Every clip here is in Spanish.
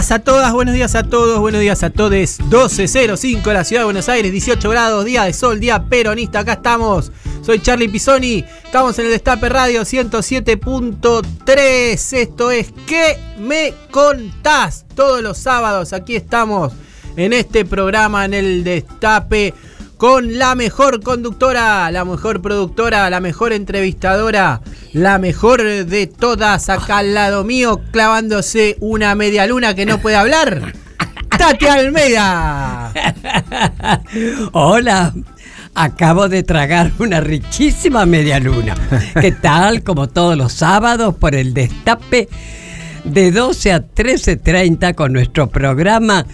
Días a todas, buenos días a todos, buenos días a todos. 12.05 la ciudad de Buenos Aires, 18 grados, día de sol, día peronista. Acá estamos. Soy Charlie Pisoni. Estamos en el Destape Radio 107.3. Esto es ¿Qué me contás? Todos los sábados aquí estamos en este programa, en el Destape, con la mejor conductora, la mejor productora, la mejor entrevistadora, la mejor de todas, acá al lado mío, clavándose una media luna que no puede hablar. Tati Almeida. Hola, acabo de tragar una riquísima media luna. ¿Qué tal? Como todos los sábados por el destape de 12 a 13.30 con nuestro programa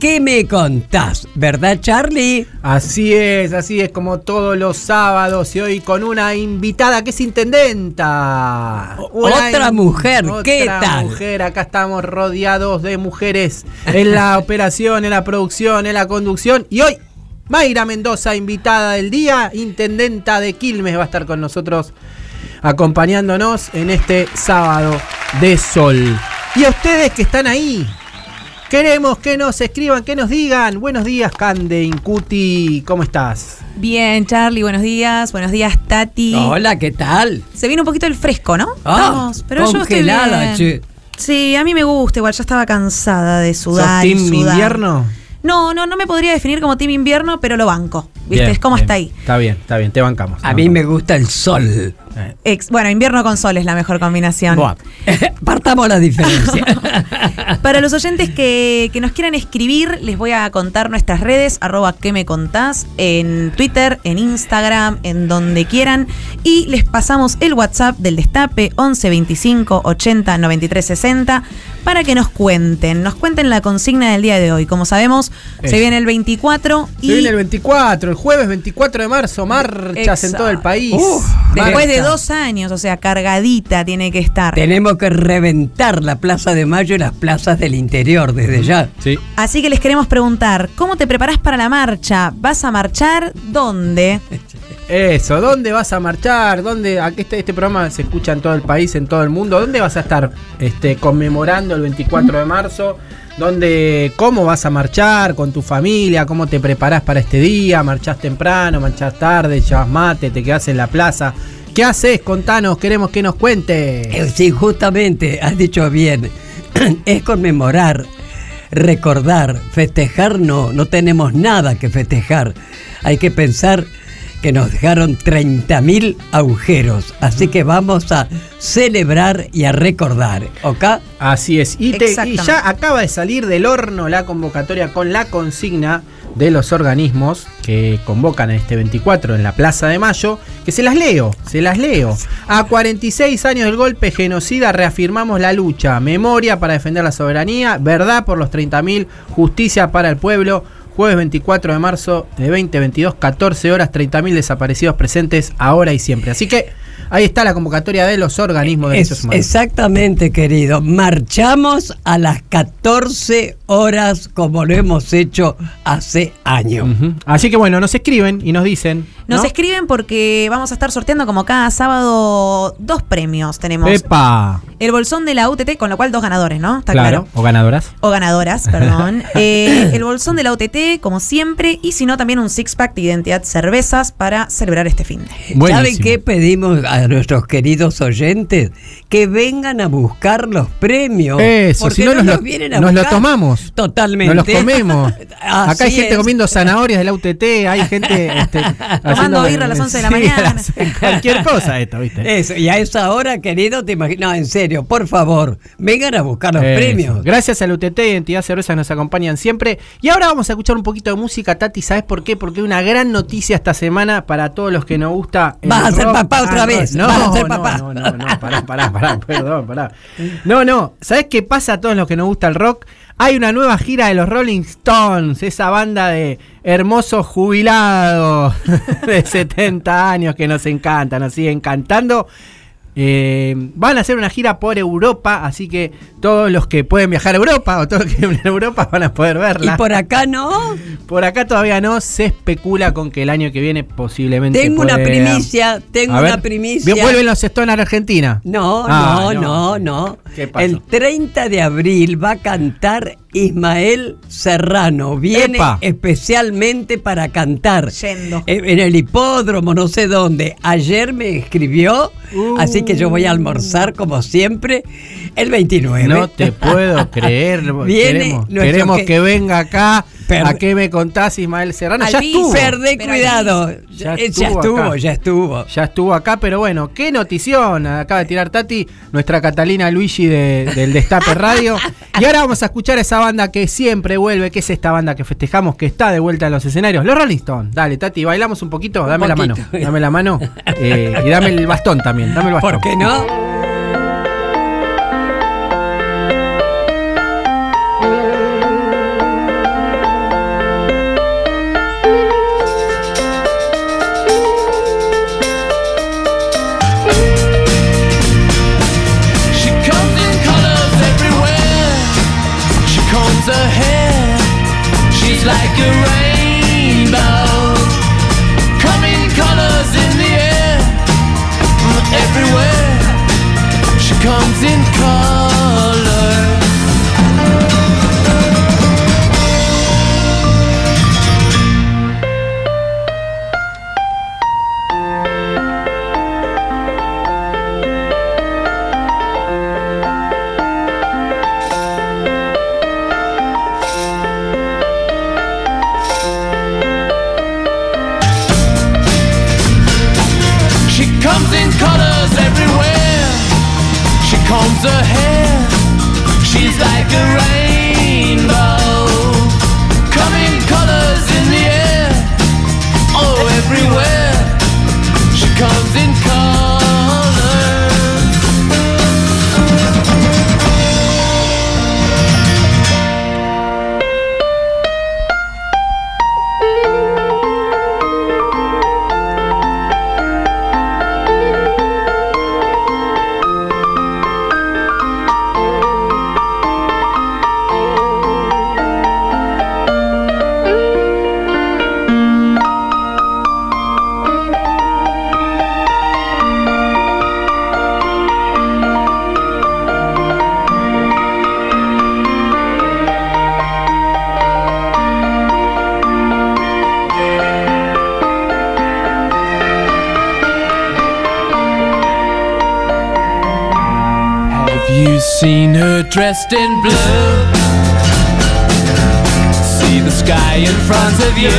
¿Qué me contás? ¿Verdad, Charlie? Así es, así es como todos los sábados y hoy con una invitada que es intendenta. Una Otra in- mujer, ¿qué otra tal? mujer, acá estamos rodeados de mujeres en la operación, en la producción, en la conducción y hoy Mayra Mendoza, invitada del día, intendenta de Quilmes, va a estar con nosotros acompañándonos en este sábado de sol. Y a ustedes que están ahí, Queremos que nos escriban, que nos digan. Buenos días, Cande, Incuti, ¿cómo estás? Bien, Charlie, buenos días. Buenos días, Tati. Hola, ¿qué tal? Se viene un poquito el fresco, ¿no? Ah, Vamos, pero yo estoy bien. che. Sí, a mí me gusta, igual ya estaba cansada de ¿Sos sudar. y team sudar. invierno? No, no, no me podría definir como team invierno, pero lo banco. ¿Viste? Bien, es como bien. está ahí. Está bien, está bien, te bancamos. te A mí me gusta el sol. Eh, Ex- bueno, invierno con sol es la mejor combinación. Buah. Partamos la diferencia. Para los oyentes que, que nos quieran escribir, les voy a contar nuestras redes, arroba que me contás, en Twitter, en Instagram, en donde quieran. Y les pasamos el WhatsApp del Destape, 11 25 80 93 60, para que nos cuenten. Nos cuenten la consigna del día de hoy. Como sabemos, se viene el 24 y Se viene el 24, el jueves 24 de marzo, marchas en todo el país. Uf, después de dos años, o sea, cargadita tiene que estar. Tenemos que reventar la Plaza de Mayo y las plazas del interior desde ya. Sí. Así que les queremos preguntar, ¿cómo te preparás para la marcha? ¿Vas a marchar? ¿Dónde? Eso, ¿dónde vas a marchar? ¿Dónde? Aquí este, este programa se escucha en todo el país, en todo el mundo. ¿Dónde vas a estar este, conmemorando el 24 de marzo? ¿Dónde, ¿Cómo vas a marchar con tu familia? ¿Cómo te preparás para este día? ¿Marchás temprano? ¿Marchás tarde? ¿Llevas mate? ¿Te quedás en la plaza? ¿Qué haces? Contanos, queremos que nos cuentes. Eh, Sí, justamente, has dicho bien. Es conmemorar, recordar, festejar, no, no tenemos nada que festejar. Hay que pensar que nos dejaron 30.000 agujeros. Así que vamos a celebrar y a recordar. ¿Ok? Así es. Y, te- y Exactamente. ya acaba de salir del horno la convocatoria con la consigna de los organismos que convocan a este 24 en la Plaza de Mayo, que se las leo, se las leo. A 46 años del golpe genocida reafirmamos la lucha, memoria para defender la soberanía, verdad por los 30.000, justicia para el pueblo. Jueves 24 de marzo de 2022, 14 horas, 30.000 desaparecidos presentes ahora y siempre. Así que ahí está la convocatoria de los organismos de Es- derechos humanos. exactamente, querido. Marchamos a las 14 horas como lo hemos hecho hace años. Así que bueno, nos escriben y nos dicen Nos ¿no? escriben porque vamos a estar sorteando como cada sábado dos premios. Tenemos ¡Epa! el bolsón de la UTT, con lo cual dos ganadores, ¿no? Está Claro, claro. o ganadoras. O ganadoras, perdón. Eh, el bolsón de la UTT, como siempre, y si no, también un six-pack de identidad cervezas para celebrar este fin de. ¿Saben qué pedimos a nuestros queridos oyentes? Que vengan a buscar los premios. Eso, porque si no, nos, los lo, vienen a nos lo buscar. tomamos. Totalmente. Nos los comemos. Acá hay gente es. comiendo zanahorias de la UTT, hay gente este, haciendo- birra a las 11 de la Sí, mañana. las- cualquier cosa esto, ¿viste? Eso, y a esa hora, querido, te imagino. No, en serio, por favor, vengan a buscar los Eso. premios. Gracias a la UTT y Entidad Cerveza nos acompañan siempre. Y ahora vamos a escuchar un poquito de música, Tati. ¿Sabes por qué? Porque hay una gran noticia esta semana para todos los que nos gusta. el Vas a ser papá otra roll. vez, No, vas a ser no, papá. no, no, no, pará, pará, pará, perdón, pará. No, no. ¿Sabes qué pasa a todos los que nos gusta el rock? Hay una nueva gira de los Rolling Stones, esa banda de hermosos jubilados de 70 años que nos encanta, nos siguen cantando. Eh, van a hacer una gira por Europa, así que todos los que pueden viajar a Europa o todos los que viven en Europa van a poder Y verla. Por, por acá no. acá todavía no, se especula con que el año que viene posiblemente. Tengo una primicia, tengo A una ver, primicia. Vuelven los Stones a la Argentina. No, Ah, no, no, no. ¿Qué pasó? El 30 de abril va a cantar Ismael Serrano. Viene Epa. especialmente para cantar. Yendo. En el hipódromo, no sé dónde. Ayer me escribió, Uh. así que yo voy a almorzar como siempre el 29. No te puedo creer. Viene queremos nuestro queremos que- que, venga acá. Per- ¿A qué me contás, Ismael Serrano? Al Ya estuvo. Perdé cuidado. Ya estuvo ya estuvo. Ya estuvo acá, pero bueno, qué notición acaba de tirar Tati, nuestra Catalina Luigi de- del Destape Radio. Y ahora vamos a escuchar a esa banda que siempre vuelve, que es esta banda que festejamos, que está de vuelta en los escenarios, los Rolling Stones. Dale, Tati, bailamos un poquito, dame la mano. Dame la mano eh, y dame el bastón también, dame el bastón. ¿Por qué no? Dressed in blue? See the sky in front of you.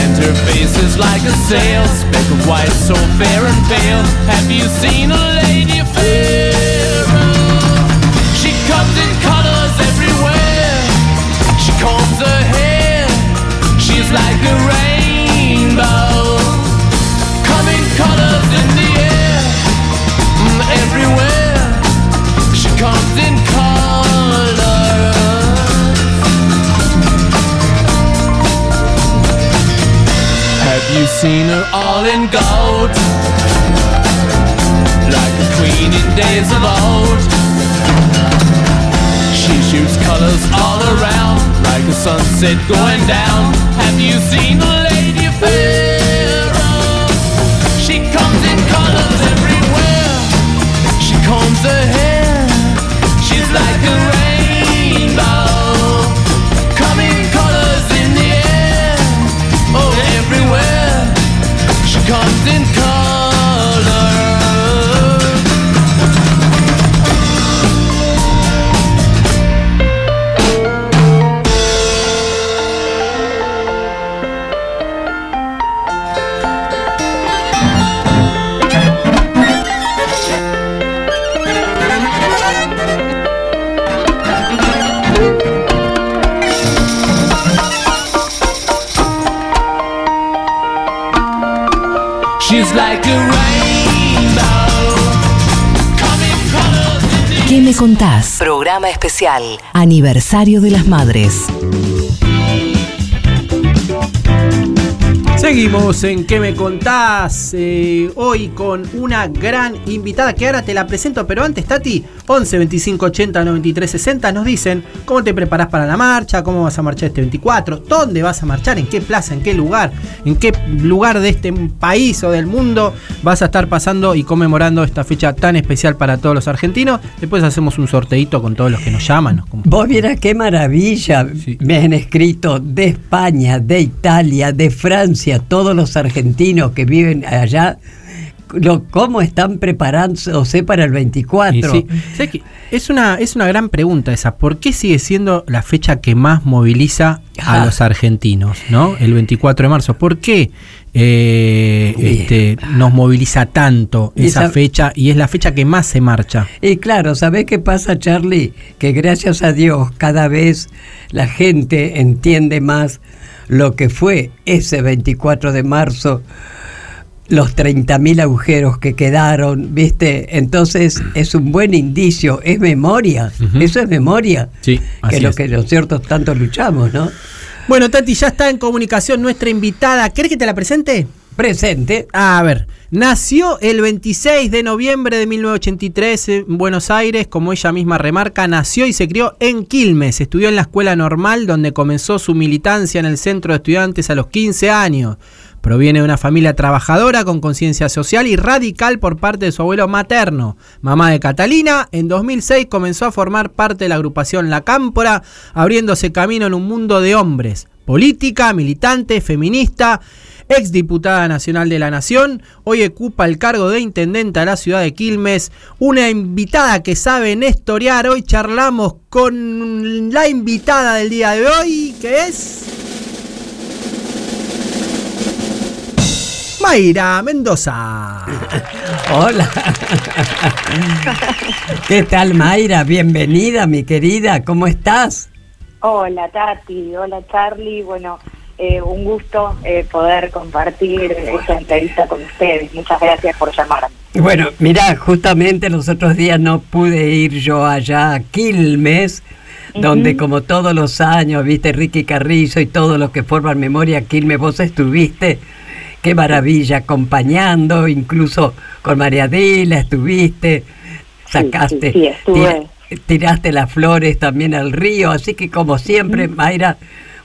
And her face is like a sail, speck of white, so fair and pale. Have you seen a lady Her all in gold? Like a queen in days of old. She shoots colors all around like a sunset going down. Have you seen the lady fair? Contás? Programa especial. Aniversario de las Madres. Seguimos en ¿Qué me contás? Eh, hoy con una gran invitada que ahora te la presento, pero antes, Tati, 11 25 80 93 60 nos dicen cómo te preparás para la marcha, cómo vas a marchar este 24, dónde vas a marchar, en qué plaza, en qué lugar, en qué lugar de este país o del mundo vas a estar pasando y conmemorando esta fecha tan especial para todos los argentinos. Después hacemos un sorteito con todos los que nos llaman. Vos vieras qué maravilla. Sí. Me han escrito de España, de Italia, de Francia, todos los argentinos que viven allá, lo, cómo están preparándose para el 24. Y sí, ¿sabes qué? Es una, es una gran pregunta esa. ¿Por qué sigue siendo la fecha que más moviliza a Ah. los argentinos, ¿no? El 24 de marzo. ¿Por qué eh, este, nos moviliza tanto esa sab- fecha y es la fecha que más se marcha? Y claro, ¿sabés qué pasa, Charlie? Que gracias a Dios cada vez la gente entiende más lo que fue ese 24 de marzo, los 30.000 agujeros que quedaron, ¿viste? Entonces es un buen indicio, es memoria, eso es memoria, Sí, que es lo que los ciertos tanto luchamos, ¿no? Bueno, Tati, ya está en comunicación nuestra invitada. ¿Querés que te la presente? Presente, A ver, nació el 26 de noviembre de 1983 en Buenos Aires, como ella misma remarca, nació y se crió en Quilmes, estudió en la escuela normal donde comenzó su militancia en el centro de estudiantes a los 15 años. Proviene de una familia trabajadora con conciencia social y radical por parte de su abuelo materno. Mamá de Catalina, en 2006 comenzó a formar parte de la agrupación La Cámpora, abriéndose camino en un mundo de hombres. Política, militante, feminista, ex diputada nacional de la Nación, hoy ocupa el cargo de intendente de la ciudad de Quilmes, una invitada que sabe nestoriar. Hoy charlamos con la invitada del día de hoy, que es... Mayra Mendoza. hola. ¿Qué tal, Mayra? Bienvenida, mi querida, ¿cómo estás? Hola Tati, hola Charlie, bueno, eh, un gusto eh, poder compartir esta entrevista con ustedes. Muchas gracias por llamarme. Bueno, mira, justamente los otros días no pude ir yo allá a Quilmes, donde como todos los años, viste, Ricky Carrizo y todos los que forman memoria Quilmes, vos estuviste, qué maravilla, acompañando, incluso con María Adela estuviste, sacaste, sí, sí, tiraste las flores también al río, así que como siempre, Mayra,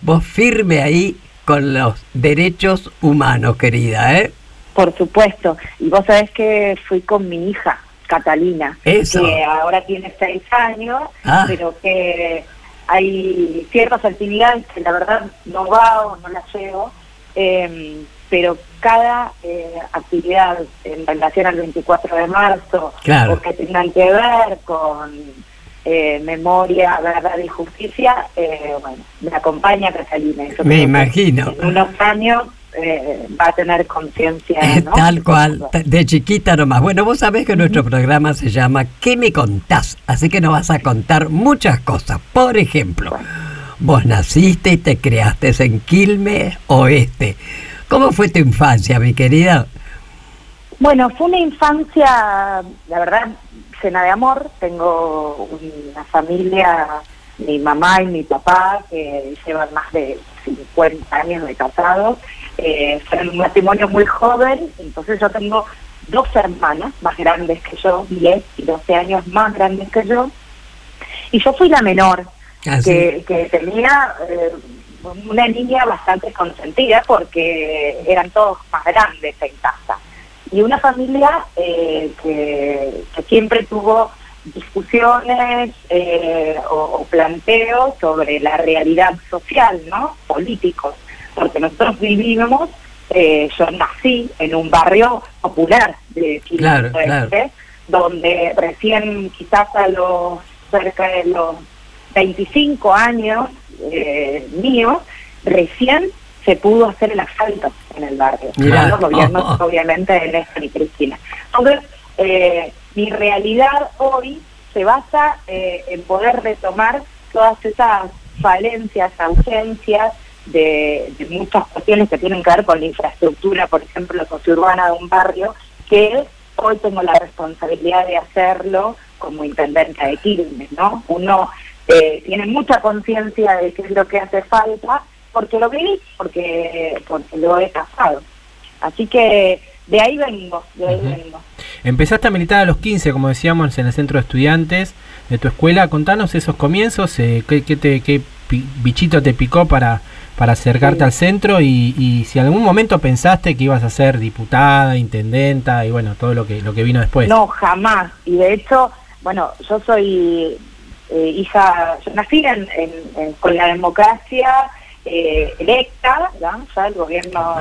vos firme ahí con los derechos humanos, querida, ¿eh? Por supuesto, y vos sabés que fui con mi hija, Catalina, Eso. que ahora tiene seis años, Ah. pero que hay ciertas actividades que la verdad no va o no las llevo, eh, pero cada eh, actividad en relación al 24 de marzo Claro. o que tengan que ver con eh, memoria, verdad y justicia, eh, bueno, me acompaña Catalina. Yo Me imagino. En unos años eh, va a tener conciencia, ¿no? Tal cual, de chiquita nomás. Bueno, vos sabés que nuestro programa se llama ¿Qué me contás? Así que nos vas a contar muchas cosas. Por ejemplo, vos naciste y te creaste en Quilmes Oeste. ¿Cómo fue tu infancia, mi querida? Bueno, fue una infancia, la verdad, llena de amor. Tengo una familia, mi mamá y mi papá, que llevan más de 50 años de casados. Eh, fueron un matrimonio muy joven, entonces yo tengo dos hermanas más grandes que yo, 10 y 12 años más grandes que yo. Y yo fui la menor, Así. que, que tenía eh, una niña bastante consentida porque eran todos más grandes en casa. Y una familia eh, que, que siempre tuvo discusiones eh, o, o planteos sobre la realidad social, ¿no? Políticos, porque nosotros vivimos, eh, yo nací en un barrio popular de Claro, Quilmes claro. Oeste, donde recién quizás a los cerca de los 25 años eh, míos, recién se pudo hacer el asfalto en el barrio. Los gobiernos, obviamente, de Néstor y Cristina. Entonces, eh, mi realidad hoy se basa eh, en poder retomar todas esas falencias, ausencias de, de muchas cuestiones que tienen que ver con la infraestructura, por ejemplo, sociurbana de un barrio, que hoy tengo la responsabilidad de hacerlo como intendente de Quilmes, ¿no? Uno eh, tiene mucha conciencia de qué es lo que hace falta, porque lo viví, porque, porque lo he pasado. Así que de ahí vengo, de ahí vengo. Empezaste a militar a los 15, como decíamos, en el centro de estudiantes de tu escuela. Contanos esos comienzos, eh, qué, qué te, qué bichito te picó para, para acercarte Sí. al centro y, y si algún momento pensaste que ibas a ser diputada, intendenta y bueno, todo lo que, lo que vino después. No, jamás. Y de hecho, bueno, yo soy eh, hija, yo nací en, en- en- con la democracia eh, electa, ¿no? ya el gobierno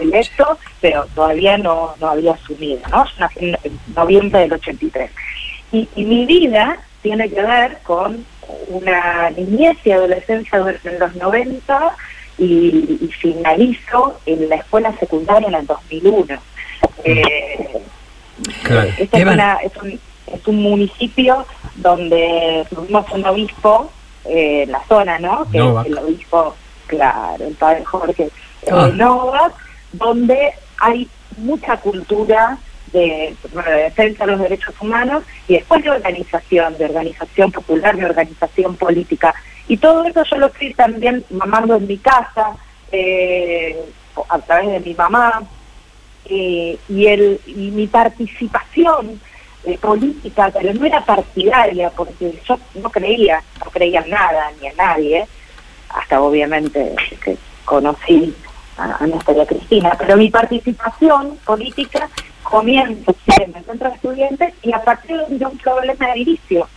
electo, pero todavía no, no había asumido, ¿no? Yo nací en, noviembre del 83. Y, y mi vida tiene que ver con una niñez y adolescencia en los 90 y, y finalizo en la escuela secundaria en el 2001. Eh, Claro. es, Esteban. una- es un, es un municipio donde tuvimos un obispo eh, en la zona, ¿no? Que Novak. es el obispo, claro, el padre Jorge eh, Ah. Novak, donde hay mucha cultura de, defensa de los derechos humanos y después de organización, de organización popular, de organización política. Y todo eso yo lo fui también mamando en mi casa, eh, a través de mi mamá, eh, y, el, y mi participación eh, política, pero no era partidaria, porque yo no creía, no creía en nada ni en nadie, hasta obviamente que conocí a, a Néstor y a Cristina, pero mi participación política comienza sí, en el centro de estudiantes y a partir de un problema de inicio.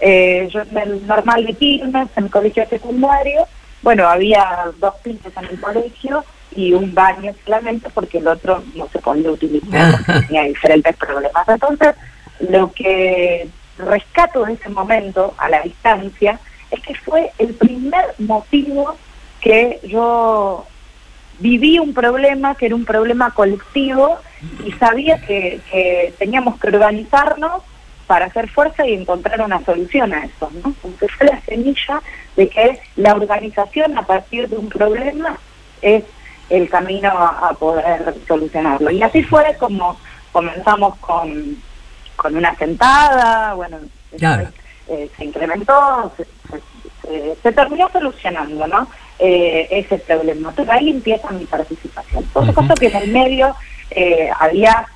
Eh, yo en el normal de Quilmes, en el colegio secundario, bueno, había dos pisos en el colegio y un baño solamente porque el otro no se podía utilizar porque tenía diferentes problemas. Entonces, lo que rescato de ese momento a la distancia es que fue el primer motivo que yo viví un problema que era un problema colectivo y sabía que, teníamos que organizarnos para hacer fuerza y encontrar una solución a eso, ¿no? Porque fue la semilla de que la organización a partir de un problema es el camino a poder solucionarlo. Y así fue como comenzamos con, con una sentada, bueno, Claro. eh, se incrementó, se, se- se- se terminó solucionando, ¿no? Eh, ese problema. Entonces ahí empieza mi participación. Por supuesto que en el medio eh, había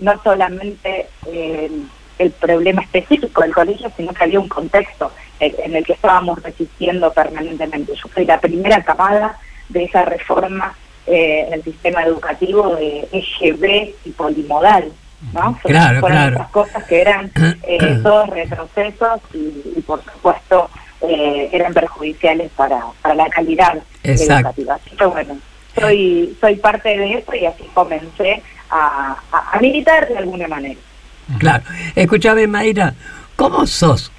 no solamente el problema específico del colegio, sino que había un contexto en el que estábamos resistiendo permanentemente. Yo fui la primera camada de esa reforma eh, en el sistema educativo de eje B y polimodal. ¿No? Fueron- Claro, fueron claro. esas cosas que eran eh, todos retrocesos y, y, por supuesto eh, eran perjudiciales para, para la calidad Exacto. educativa. Así que bueno, soy, soy parte de eso y así comencé a, a- a militar de alguna manera. Claro. Escúchame, Mayra, ¿cómo sos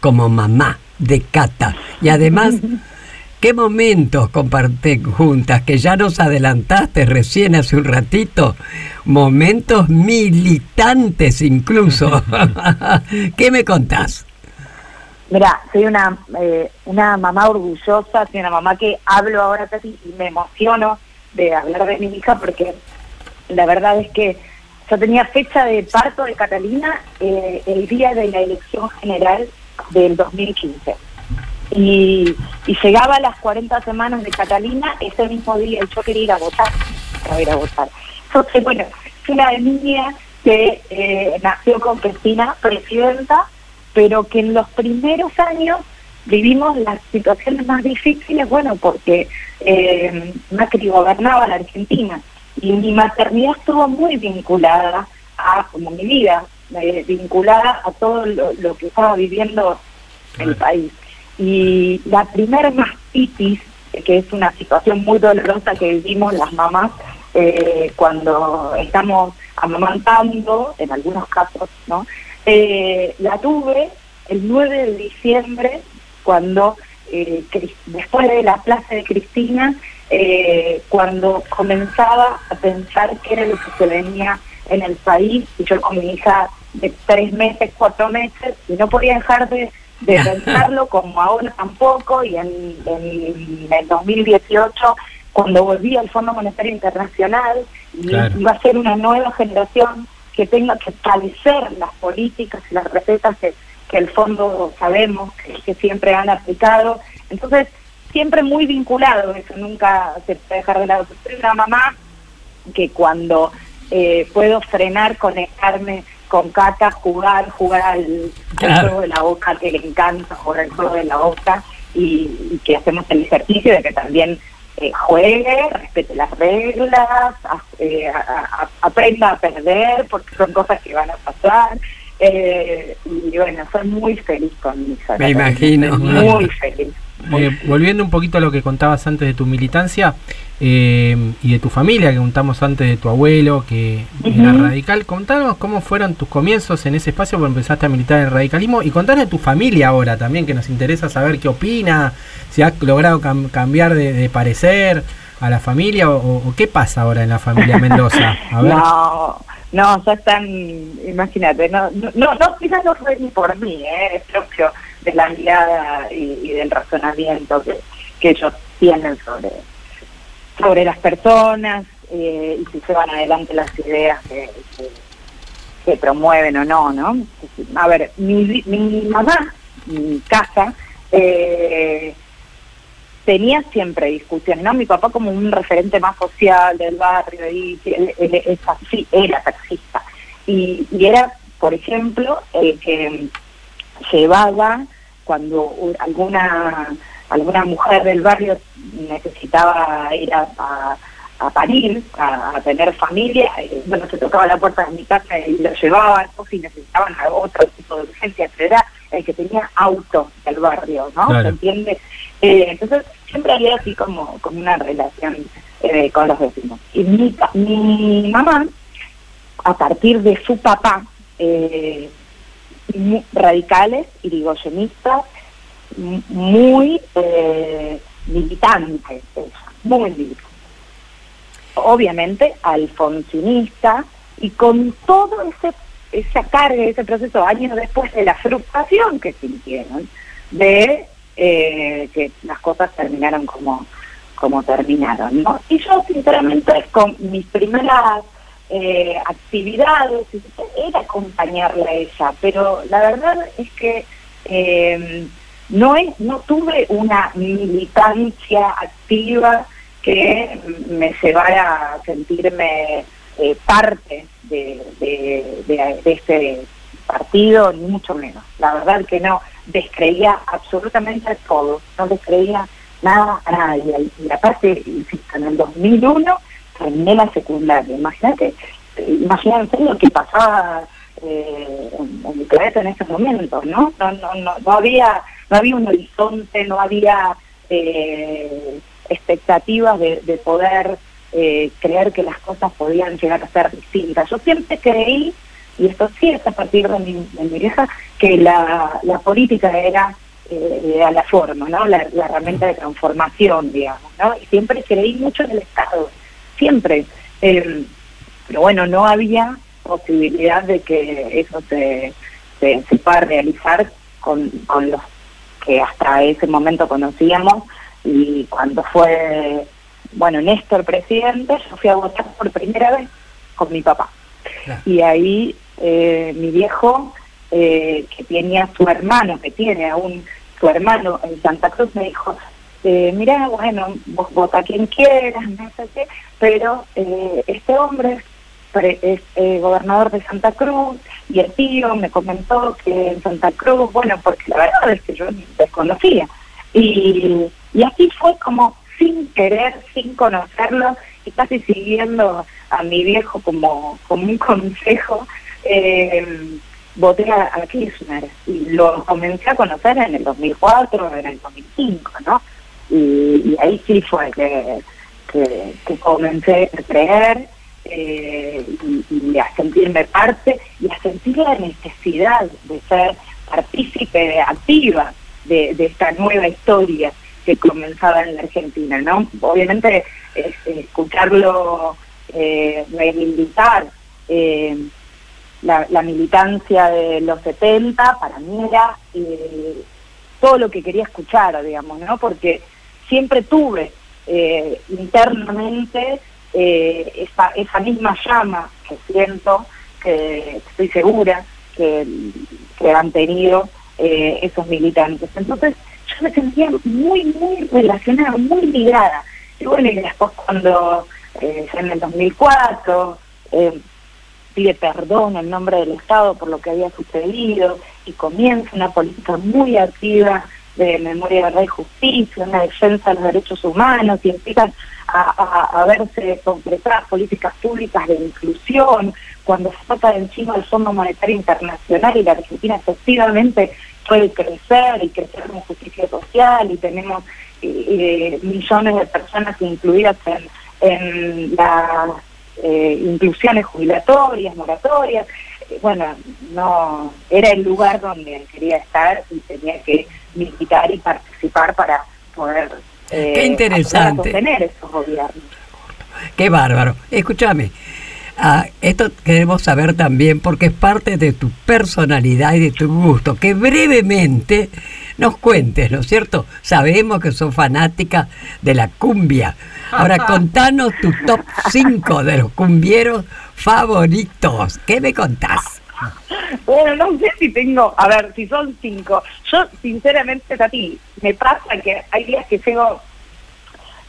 como mamá de Cata? Y además, ¿qué momentos comparten juntas? Que ya nos adelantaste recién hace un ratito. Momentos militantes incluso. ¿Qué me contás? Mira, soy una eh, una mamá orgullosa, soy una mamá que hablo ahora casi y me emociono de hablar de mi hija porque la verdad es que yo tenía fecha de parto de Catalina eh, el día de la elección general del 2015. Y, y llegaba a las 40 semanas de Catalina ese mismo día y yo quería ir a votar, para ir a votar. Entonces, bueno, soy una niña que eh, nació con Cristina presidenta, pero que en los primeros años vivimos las situaciones más difíciles, bueno, porque eh, Macri gobernaba la Argentina y mi maternidad estuvo muy vinculada a, como mi vida, eh, vinculada a todo lo, lo que estaba viviendo el país. Y la primer mastitis, que es una situación muy dolorosa que vivimos las mamás eh, cuando estamos amamantando, en algunos casos, ¿no? Eh, la tuve el 9 de diciembre, cuando eh, después de la plaza de Cristina, eh, cuando comenzaba a pensar qué era lo que se venía en el país, y yo con mi hija de tres meses, cuatro meses, y no podía dejar de, de pensarlo como ahora tampoco, y en, en el 2018, cuando volví al Fondo Monetario Internacional, y Claro. iba a ser una nueva generación que tenga que establecer las políticas y las recetas que, que el fondo sabemos que, que siempre han aplicado. Entonces, siempre muy vinculado, eso nunca se puede dejar de lado. Soy una mamá que cuando eh, puedo frenar, conectarme con Cata, jugar, jugar al, al Claro. juego de la boca, que le encanta jugar al juego de la boca, y, y que hacemos el ejercicio de que también eh, juegue, respete las reglas, a- eh, a- a- aprenda a perder, porque son cosas que van a pasar. Eh, y bueno, soy muy feliz con mi hija. Me imagino. Muy feliz. Eh, volviendo un poquito a lo que contabas antes de tu militancia eh, y de tu familia, que contamos antes de tu abuelo, que era radical, contanos cómo fueron tus comienzos en ese espacio cuando empezaste a militar en el radicalismo y contanos de tu familia ahora también, que nos interesa saber qué opina, si has logrado cam- cambiar de, de parecer a la familia o, o qué pasa ahora en la familia Mendoza. A ver. No, no, ya están, imagínate, no, no, no, no, quizás no fue ni por mí, ¿eh? es propio de la mirada y, del razonamiento que, que ellos tienen sobre, sobre las personas eh, y si se van adelante las ideas que, que, promueven o no, ¿no? A ver, mi, mi mamá, mi casa, eh, tenía siempre discusiones, ¿no? Mi papá como un referente más social del barrio, y él, él taxi- era taxista. Y, y era, por ejemplo, el que llevaba cuando alguna alguna mujer del barrio necesitaba ir a, a, a parir, a, a tener familia, eh, bueno, se tocaba la puerta de mi casa y lo llevaban, o si necesitaban otro tipo de urgencia, pero era el que tenía auto del barrio, ¿no? Claro. ¿Se entiende? Eh, entonces, siempre había así como, como una relación eh, con los vecinos. Y mi, mi mamá, a partir de su papá, eh, radicales, irigoyenistas, m- muy eh, militantes, muy militante. Obviamente alfonsinista y con todo ese esa carga, ese proceso años después de la frustración que sintieron de eh, que las cosas terminaron como como terminaron, ¿no? Y yo sinceramente con mis primeras eh, actividades era acompañarla a ella, pero la verdad es que eh, no es, no tuve una militancia activa que me llevara a sentirme eh, parte de, de, este partido, ni mucho menos. La verdad que no, descreía absolutamente a todo, no descreía nada a nadie. Y aparte, insisto, en el 2001 terminé la secundaria. Imagínate, imagínense lo que pasaba eh, en, mi cabeza en momentos, ¿no? No, no, no, no había, no había un horizonte, no había eh, expectativas de, de poder eh, creer que las cosas podían llegar a ser distintas. Yo siempre creí, y esto sí es a partir de mi, de vieja, que la, la política era, eh, era la forma, ¿no? La, la herramienta de transformación, digamos, ¿no? Y siempre creí mucho en el Estado, siempre. Eh, pero bueno, no había posibilidad de que eso se, se, se pueda realizar con, con los que hasta ese momento conocíamos y cuando fue, bueno, Néstor presidente, yo fui a votar por primera vez con mi papá. Claro. Y ahí eh, mi viejo, eh, que tenía su hermano, que tiene aún su hermano en Santa Cruz, me dijo, eh, mira, bueno, vota quien quieras, no sé qué, pero eh, este hombre es eh, gobernador de Santa Cruz, y el tío me comentó que en Santa Cruz, bueno, porque la verdad es que yo desconocía. Y, y así fue como sin querer, sin conocerlo y casi siguiendo a mi viejo como, como un consejo, eh, voté a, a, Kirchner y lo comencé a conocer en el 2004, en el 2005, ¿no? Y, ahí sí fue que, que, comencé a creer eh, y, y, a sentirme parte y a sentir la necesidad de ser partícipe activa de, de esta nueva historia que comenzaba en la Argentina, ¿no? Obviamente es, escucharlo eh, reivindicar eh, la, la, militancia de los 70 para mí era eh, todo lo que quería escuchar, digamos, ¿no? Porque siempre tuve eh, internamente eh, esa, esa misma llama que siento, que estoy segura que, que han tenido eh, esos militantes. Entonces, yo me sentía muy, muy relacionada, muy ligada. Y bueno, y después cuando en el 2004 eh, pide perdón en nombre del Estado por lo que había sucedido y comienza una política muy activa de memoria, verdad y justicia, una defensa de los derechos humanos y empiezan a, verse concretadas políticas públicas de inclusión, cuando se trata de encima del Fondo Monetario Internacional y la Argentina efectivamente puede crecer y crecer con justicia social y tenemos eh, millones de personas incluidas en, en las eh, inclusiones jubilatorias, moratorias. Eh, bueno, no era el lugar donde quería estar y tenía que militar y participar para poder eh, Qué interesante. sostener esos gobiernos. Qué bárbaro. Escúchame. Ah, esto queremos saber también porque es parte de tu personalidad y de tu gusto. Que brevemente nos cuentes, ¿no es cierto? Sabemos que sos fanática de la cumbia. Ahora contanos tu top 5 de los cumbieros favoritos. ¿Qué me contás? Bueno, no sé si tengo, a ver, si son cinco. Yo, sinceramente, Tati, me pasa que hay días que llego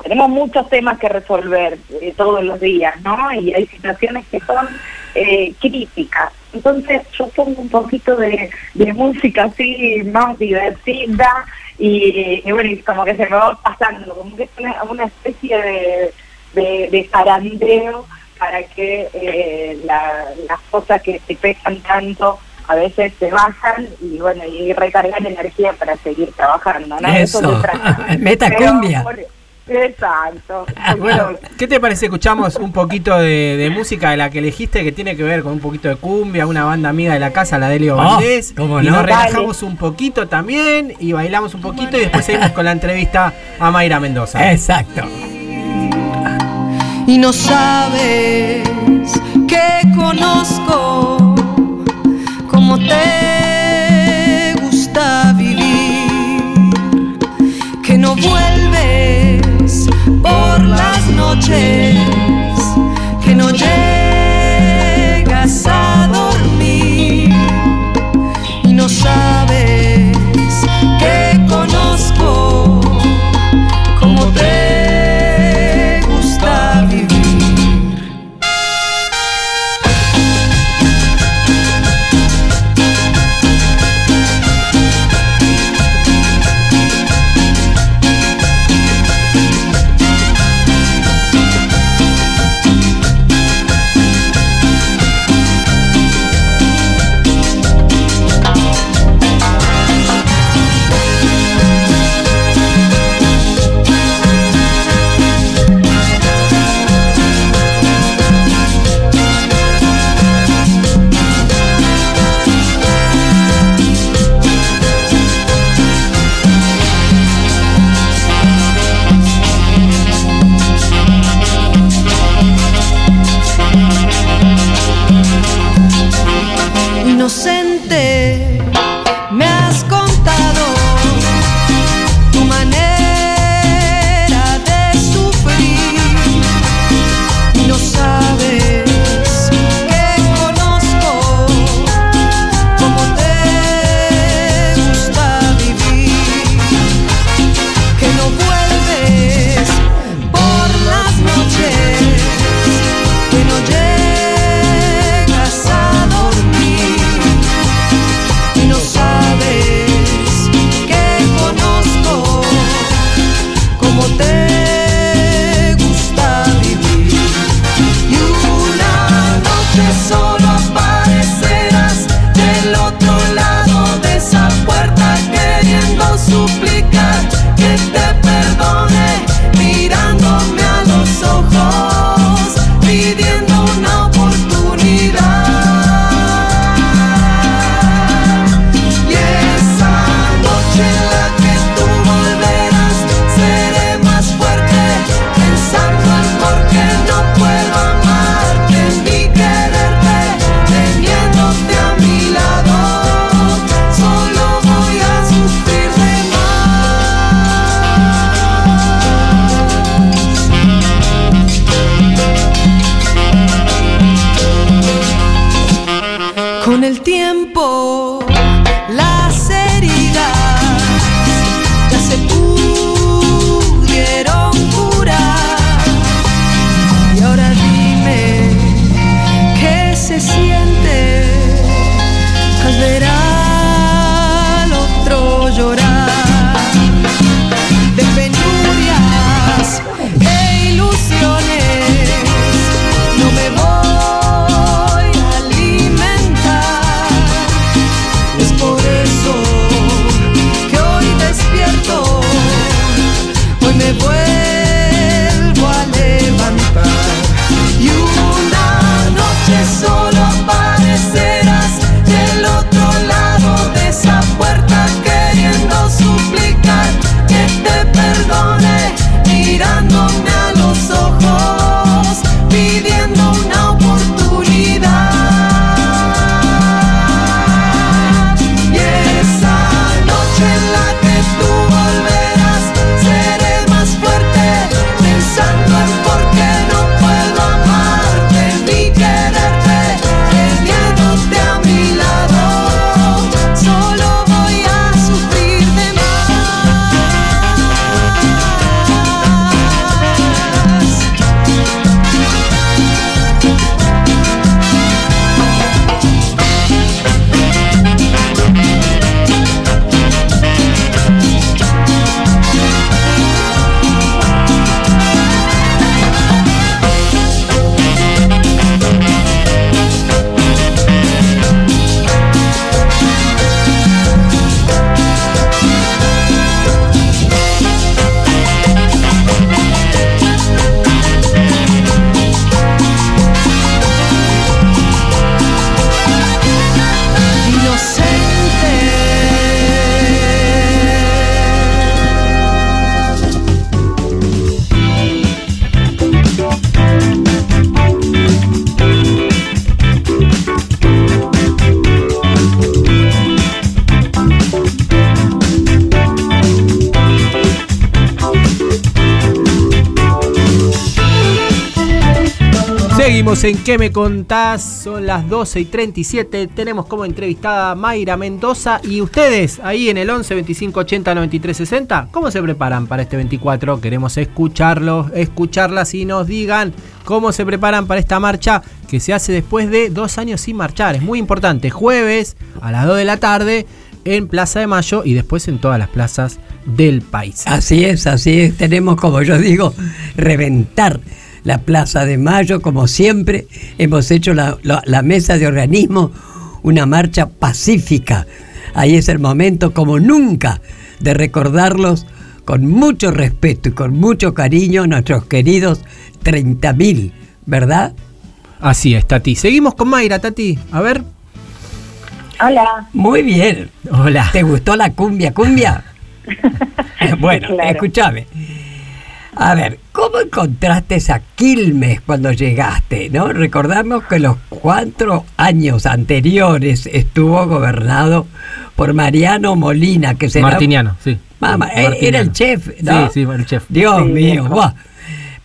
tenemos muchos temas que resolver eh, todos los días, ¿no? Y hay situaciones que son eh, críticas. Entonces yo pongo un poquito de, música así más divertida y, y, bueno, como que se me va pasando, como que es una, una especie de, de, de zarandeo para que eh, la, las cosas que te pesan tanto a veces se bajan y bueno, y recargan energía para seguir trabajando, ¿no? Eso, Eso se trata. meta Pero, cumbia. por- Exacto. Bueno, ¿qué te parece? Escuchamos un poquito de, de música de la que elegiste que tiene que ver con un poquito de cumbia, una banda amiga de la casa, la de Leo Oh, Valdés. cómo y no. nos Dale. relajamos un poquito también y bailamos un poquito y después seguimos con la entrevista a Mayra Mendoza. Exacto. Y no sabes que conozco cómo te gusta vivir, que no vuelves por las noches, En ¿Qué me contás? Son las 12 y 37. Tenemos como entrevistada a Mayra Mendoza. Y ustedes, ahí en el 11 25 80 93 60, ¿cómo se preparan para este 24? Queremos escucharlos, escucharlas y nos digan cómo se preparan para esta marcha que se hace después de dos años sin marchar. Es muy importante. Jueves a las 2 de la tarde en Plaza de Mayo y después en todas las plazas del país. Así es, así es. Tenemos, como yo digo, reventar la Plaza de Mayo, como siempre. Hemos hecho la, la- la mesa de organismo una marcha pacífica. Ahí es el momento, como nunca, de recordarlos con mucho respeto y con mucho cariño, nuestros queridos 30.000, ¿verdad? Así es, Tati. Seguimos con Mayra, Tati. A ver. Hola. Muy bien. Hola. ¿Te gustó la cumbia, cumbia? bueno, Claro. escúchame. A ver, ¿cómo encontraste a Quilmes cuando llegaste? ¿no? Recordamos que los cuatro años anteriores estuvo gobernado por Mariano Molina, que se Martiniano, sí. Mamá, eh, Martiniano. era el chef, ¿no? Sí, sí, el chef. Dios Sí, mío, buah.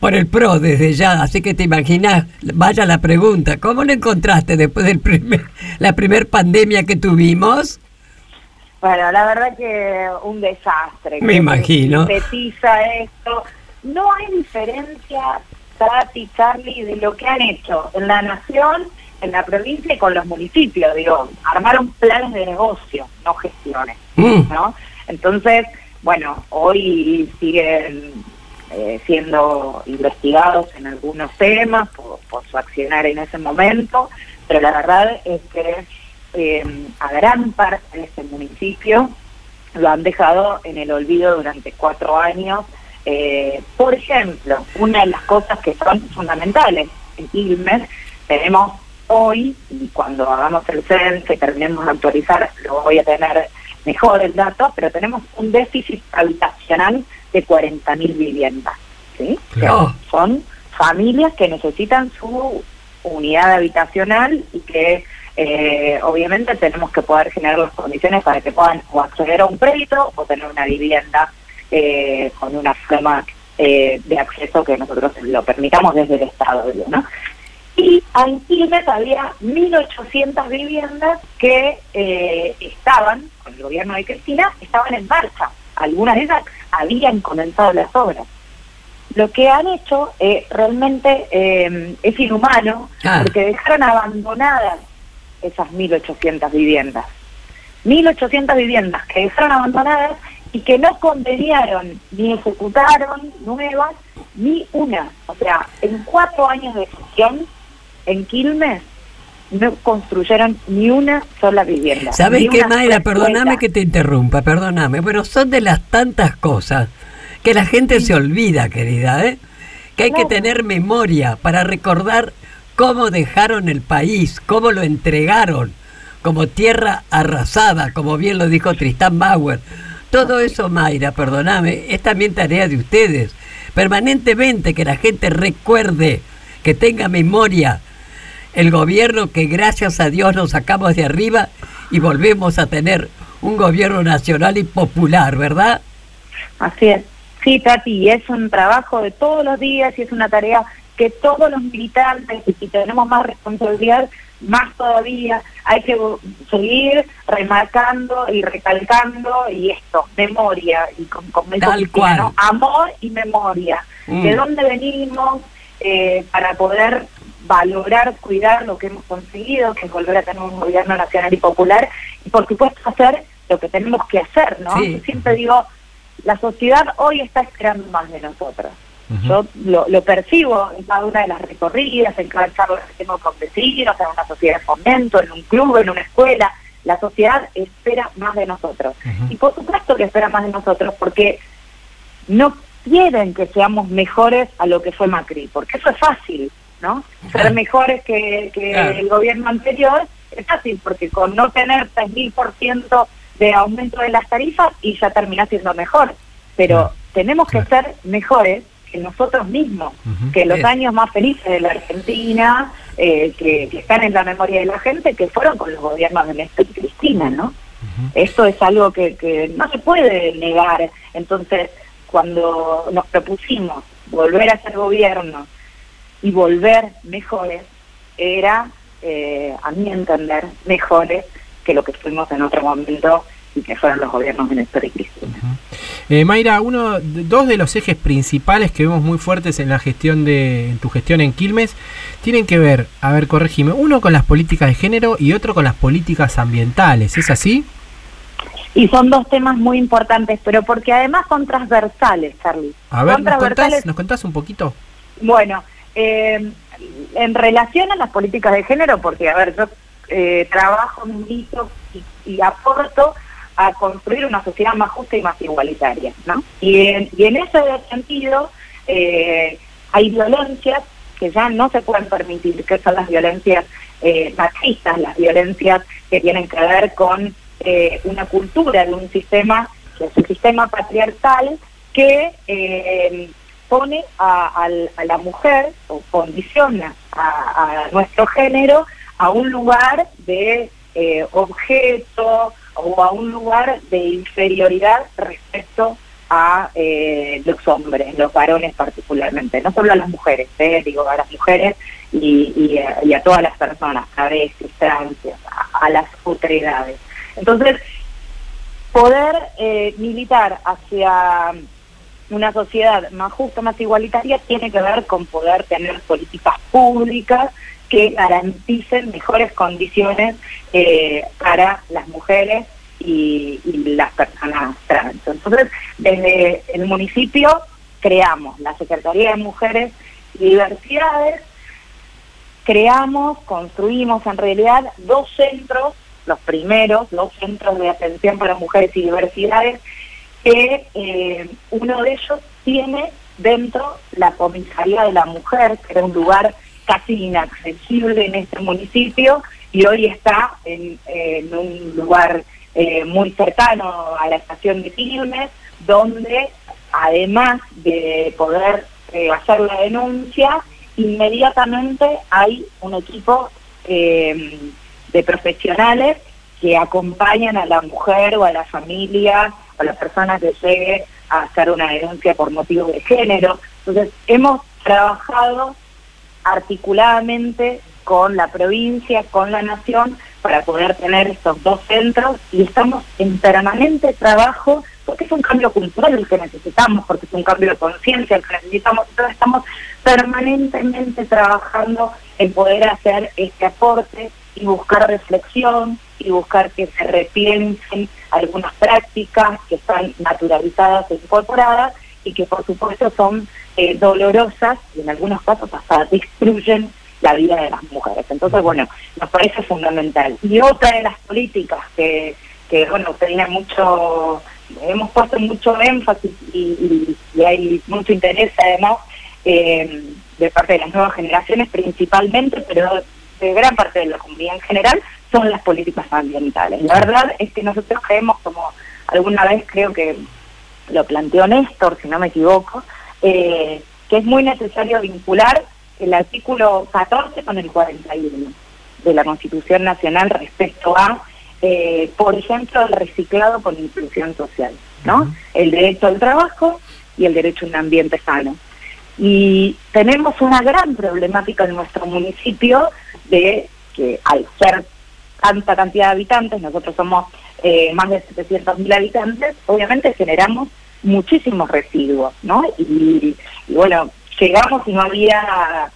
por el PRO desde ya, así que te imaginas, vaya la pregunta, ¿cómo lo encontraste después de primer, la primer pandemia que tuvimos? Bueno, la verdad que un desastre. Me que imagino. Sintetiza esto. No hay diferencia, Tati, Charlie, de lo que han hecho en la nación, en la provincia y con los municipios. Digo, armaron planes de negocio, no gestiones. Mm. ¿no? Entonces, bueno, hoy siguen eh, siendo investigados en algunos temas por, por su accionar en ese momento, pero la verdad es que eh, a gran parte de este municipio lo han dejado en el olvido durante cuatro años. Eh, por ejemplo, una de las cosas que son fundamentales en Quilmes, tenemos hoy, y cuando hagamos el censo y terminemos de actualizar, lo voy a tener mejor el dato, pero tenemos un déficit habitacional de 40.000 viviendas. ¿sí? Claro. Son familias que necesitan su unidad habitacional y que eh, obviamente tenemos que poder generar las condiciones para que puedan o acceder a un crédito o tener una vivienda eh, con una forma eh, de acceso que nosotros lo permitamos desde el Estado. ¿no? Y en Quilmes había 1.800 viviendas que eh, estaban, con el gobierno de Cristina, estaban en marcha. Algunas de ellas habían comenzado las obras. Lo que han hecho realmente es inhumano Ah. porque dejaron abandonadas esas 1.800 viviendas. 1.800 viviendas que dejaron abandonadas y que no conveniaron ni ejecutaron nuevas ni una. O sea, en cuatro años de gestión en Quilmes no construyeron ni una sola vivienda. ¿Sabes qué, Mayra? Perdóname que te interrumpa, perdóname, pero son de las tantas cosas que la gente se olvida, querida, ¿eh? Que hay que tener memoria para recordar cómo dejaron el país, cómo lo entregaron, como tierra arrasada, como bien lo dijo Tristán Bauer. Todo eso, Mayra, perdóname, es también tarea de ustedes. Permanentemente que la gente recuerde, que tenga memoria el gobierno que gracias a Dios nos sacamos de arriba y volvemos a tener un gobierno nacional y popular, ¿verdad? Así es. Sí, Tati, es un trabajo de todos los días y es una tarea que todos los militantes, y tenemos más responsabilidad, más todavía, hay que seguir remarcando y recalcando y esto, memoria, y con, con Tal Cristina, cual. ¿no? amor y memoria. Mm. De dónde venimos eh, para poder valorar, cuidar lo que hemos conseguido, que es volver a tener un gobierno nacional y popular, y por supuesto hacer lo que tenemos que hacer, ¿no? Sí. Yo siempre digo, la sociedad hoy está esperando más de nosotros. Yo lo, lo percibo en cada una de las recorridas, en cada charla que tengo con vecinos, en una sociedad de fomento, en un club, en una escuela. La sociedad espera más de nosotros. Y por supuesto que espera más de nosotros porque no quieren que seamos mejores a lo que fue Macri, porque eso es fácil, ¿no? Ser mejores que, que Claro. el gobierno anterior es fácil, porque con no tener 3.000% de aumento de las tarifas y ya termina siendo mejor. Pero tenemos que ser mejores que nosotros mismos, que los Bien. años más felices de la Argentina, eh, que, que están en la memoria de la gente, que fueron con los gobiernos de Néstor y Cristina, ¿no? Esto es algo que, que no se puede negar. Entonces, cuando nos propusimos volver a ser gobierno y volver mejores, era, eh, a mi entender, mejores que lo que fuimos en otro momento y que fueron los gobiernos de Néstor y Cristina. Eh, Mayra, uno, dos de los ejes principales que vemos muy fuertes en la gestión de, en tu gestión en Quilmes, tienen que ver, a ver, corregime, uno con las políticas de género y otro con las políticas ambientales, ¿es así? Y son dos temas muy importantes, pero porque además son transversales, Charlie. A ver, ¿nos contás, ¿nos contás un poquito? Bueno, eh, en relación a las políticas de género, porque, a ver, yo eh, trabajo, milito y, y aporto a construir una sociedad más justa y más igualitaria, ¿no? Y en, y en ese sentido eh, hay violencias que ya no se pueden permitir, que son las violencias eh, machistas, las violencias que tienen que ver con eh, una cultura de un sistema, que es un sistema patriarcal, que eh, pone a, la mujer o condiciona a, a nuestro género a un lugar de eh, objeto o a un lugar de inferioridad respecto a eh, los hombres, los varones particularmente, no solo a las mujeres, eh, digo a las mujeres y, a, todas las personas, travestis, trans, a, a las otredades. Entonces, poder eh, militar hacia una sociedad más justa, más igualitaria, tiene que ver con poder tener políticas públicas que garanticen mejores condiciones eh, para las mujeres y, las personas trans. Entonces, desde el municipio creamos la Secretaría de Mujeres y Diversidades, creamos, construimos en realidad dos centros, los primeros, dos centros de atención para mujeres y diversidades, que eh, uno de ellos tiene dentro la comisaría de la mujer, que era un lugar casi inaccesible en este municipio, y hoy está en, en un lugar eh, muy cercano a la estación de Quilmes, donde además de poder eh, hacer la denuncia, inmediatamente hay un equipo eh, de profesionales que acompañan a la mujer o a la familia o a la persona que llegue a hacer una denuncia por motivo de género. Entonces, hemos trabajado articuladamente con la provincia, con la nación, para poder tener estos dos centros. Y estamos en permanente trabajo porque es un cambio cultural el que necesitamos, porque es un cambio de conciencia el que necesitamos, entonces estamos permanentemente trabajando en poder hacer este aporte y buscar reflexión y buscar que se repiensen algunas prácticas que están naturalizadas e incorporadas y que por supuesto son eh, dolorosas y en algunos casos hasta destruyen la vida de las mujeres. Entonces, bueno, nos parece fundamental. Y otra de las políticas que, que bueno, tiene mucho, hemos puesto mucho énfasis y, y- y hay mucho interés además eh, de parte de las nuevas generaciones principalmente, pero de gran parte de la comunidad en general, son las políticas ambientales. La verdad es que nosotros creemos, como alguna vez creo que lo planteó Néstor, si no me equivoco, eh, que es muy necesario vincular el artículo 14 con el 41 de la Constitución Nacional respecto a, eh, por ejemplo, el reciclado con inclusión social, ¿no? El derecho al trabajo y el derecho a un ambiente sano. Y tenemos una gran problemática en nuestro municipio de que al ser tanta cantidad de habitantes, nosotros somos eh, más de 700.000 habitantes, obviamente generamos muchísimos residuos, ¿no? Y, bueno, llegamos y no había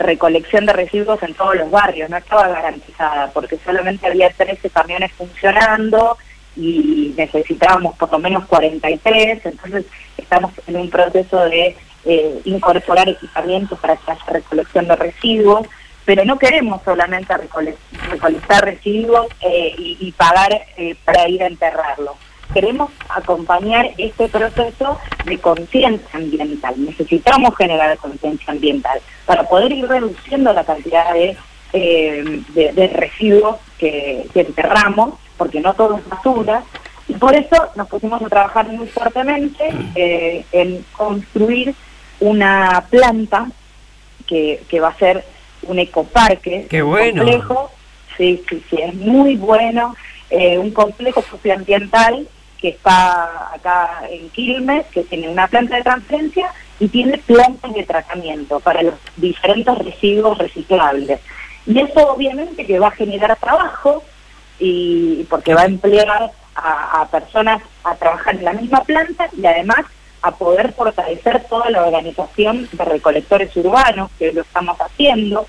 recolección de residuos en todos los barrios, no estaba garantizada, porque solamente había 13 camiones funcionando y necesitábamos por lo menos 43, entonces estamos en un proceso de eh, incorporar equipamientos para que recolección de residuos, pero no queremos solamente recole- recolectar residuos eh, y, pagar eh, para ir a enterrarlos. Queremos acompañar este proceso de conciencia ambiental. Necesitamos generar conciencia ambiental para poder ir reduciendo la cantidad de, eh, de, residuos que, enterramos, porque no todo es basura, y por eso nos pusimos a trabajar muy fuertemente en construir una planta que, que va a ser un ecoparque Qué bueno. complejo, sí, sí, sí, es muy bueno, eh, un complejo socioambiental que está acá en Quilmes, que tiene una planta de transferencia y tiene plantas de tratamiento para los diferentes residuos reciclables. Y eso obviamente que va a generar trabajo y porque va a emplear a, a personas a trabajar en la misma planta y además a poder fortalecer toda la organización de recolectores urbanos, que lo estamos haciendo,